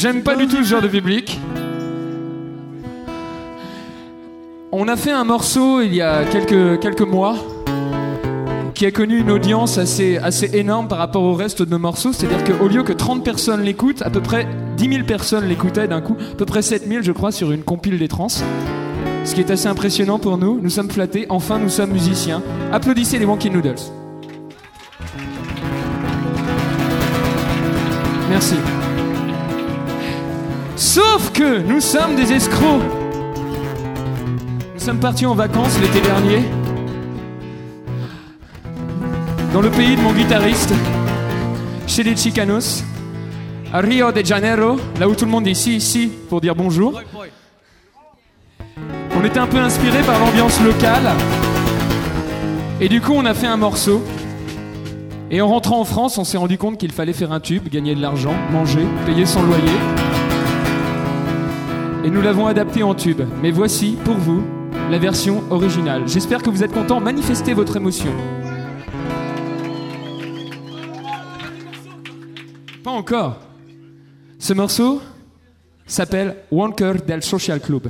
S6: J'aime pas du tout ce genre de public. On a fait un morceau il y a quelques, quelques mois qui a connu une audience assez, assez énorme par rapport au reste de nos morceaux. C'est-à-dire qu'au lieu que 30 personnes l'écoutent, à peu près 10 000 personnes l'écoutaient d'un coup, à peu près 7 000 je crois sur une compile des trans. Ce qui est assez impressionnant pour nous. Nous sommes flattés, enfin nous sommes musiciens. Applaudissez les Wonky Noodles. Merci. Sauf que nous sommes des escrocs. Nous sommes partis en vacances l'été dernier. Dans le pays de mon guitariste, chez les Chicanos, à Rio de Janeiro, là où tout le monde dit ici, ici, pour dire bonjour. On était un peu inspiré par l'ambiance locale. Et du coup, on a fait un morceau. Et en rentrant en France, on s'est rendu compte qu'il fallait faire un tube, gagner de l'argent, manger, payer son loyer. Et nous l'avons adapté en tube. Mais voici, pour vous, la version originale. J'espère que vous êtes contents. Manifestez votre émotion. Pas encore. Ce morceau s'appelle Wonker del Social Club.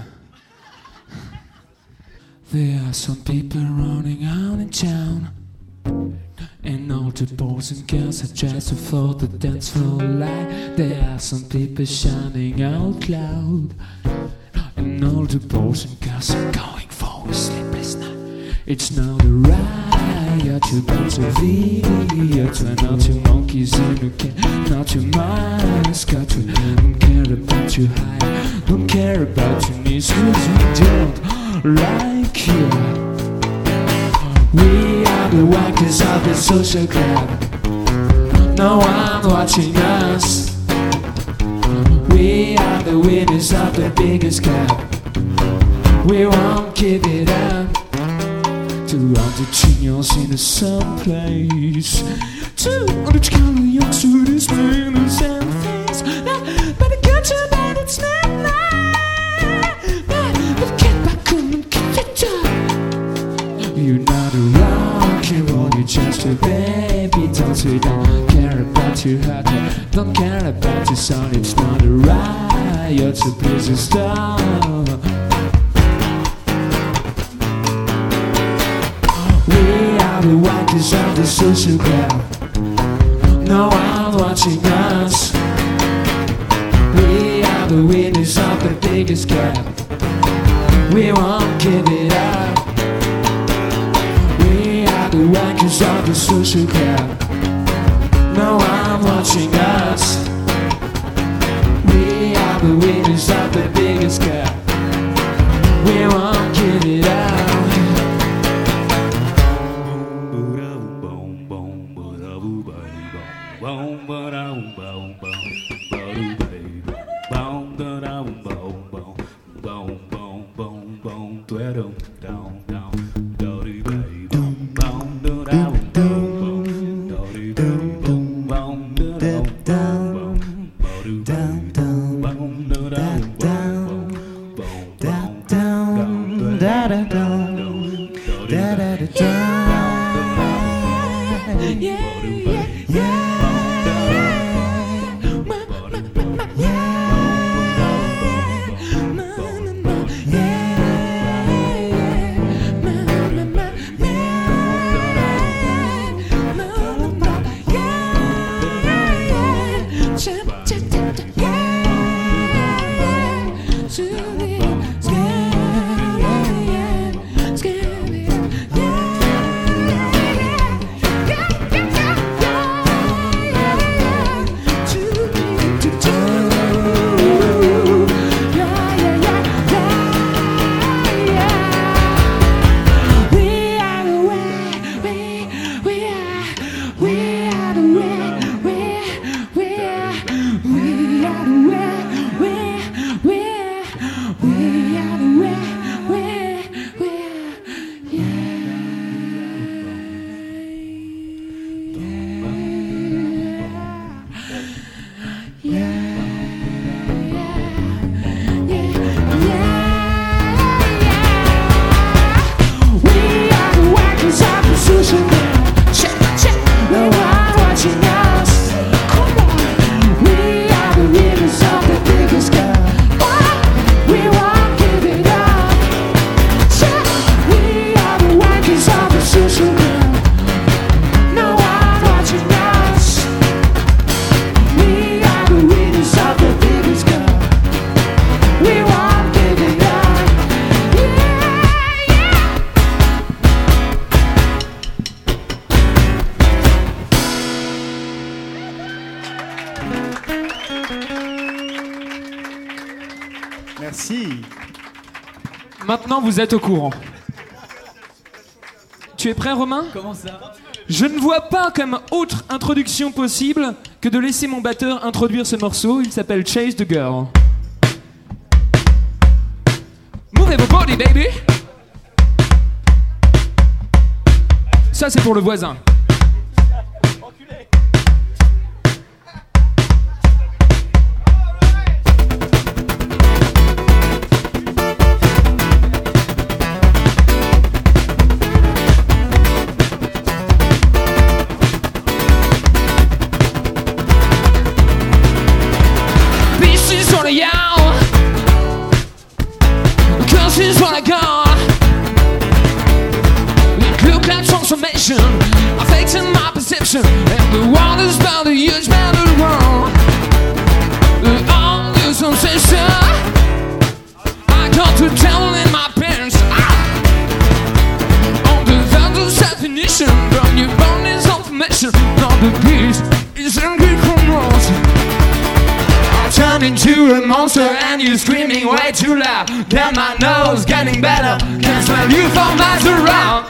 S9: And all the boys and girls are dressed for the dance floor light. There are some people shining out loud. And all the boys and girls are going for a sleepless night. It's not a riot, you bunch of idiots. We're not two monkeys in a can, not your mascot. We don't care about your height, don't care about your knees, cause we don't like you. We the wankers of the social club. No one watching us. We are the winners of the biggest cup. We won't give it up to all the genius in some place. To all the youngsters the same things. But I got you that it's not you're baby. Don't you don't care about your heart, don't care about your sound. It's not a riot, so please stop. We are the wankers of the social club. No one watching us. We are the winners of the biggest gap. We won't give it up. the rankings of the social cap. Now I'm watching us. We are the winners of the biggest cup. We're walking it out.
S6: Boom,
S18: boom,
S6: boom, it up. Yeah. Au courant. Tu es prêt, Romain?
S16: Comment ça?
S6: Je ne vois pas comme autre introduction possible que de laisser mon batteur introduire ce morceau. Il s'appelle Chase the Girl. Movez vos body, baby Ça, c'est pour le voisin.
S9: ocean and the water's bound to huge man around. The only sensation, I got to tell in my pants. Ah. On the thunder's definition, from your bone is information, not the peace is angry from us turn into a monster and you're screaming way too loud. Damn my nose getting better, can smell you from miles around.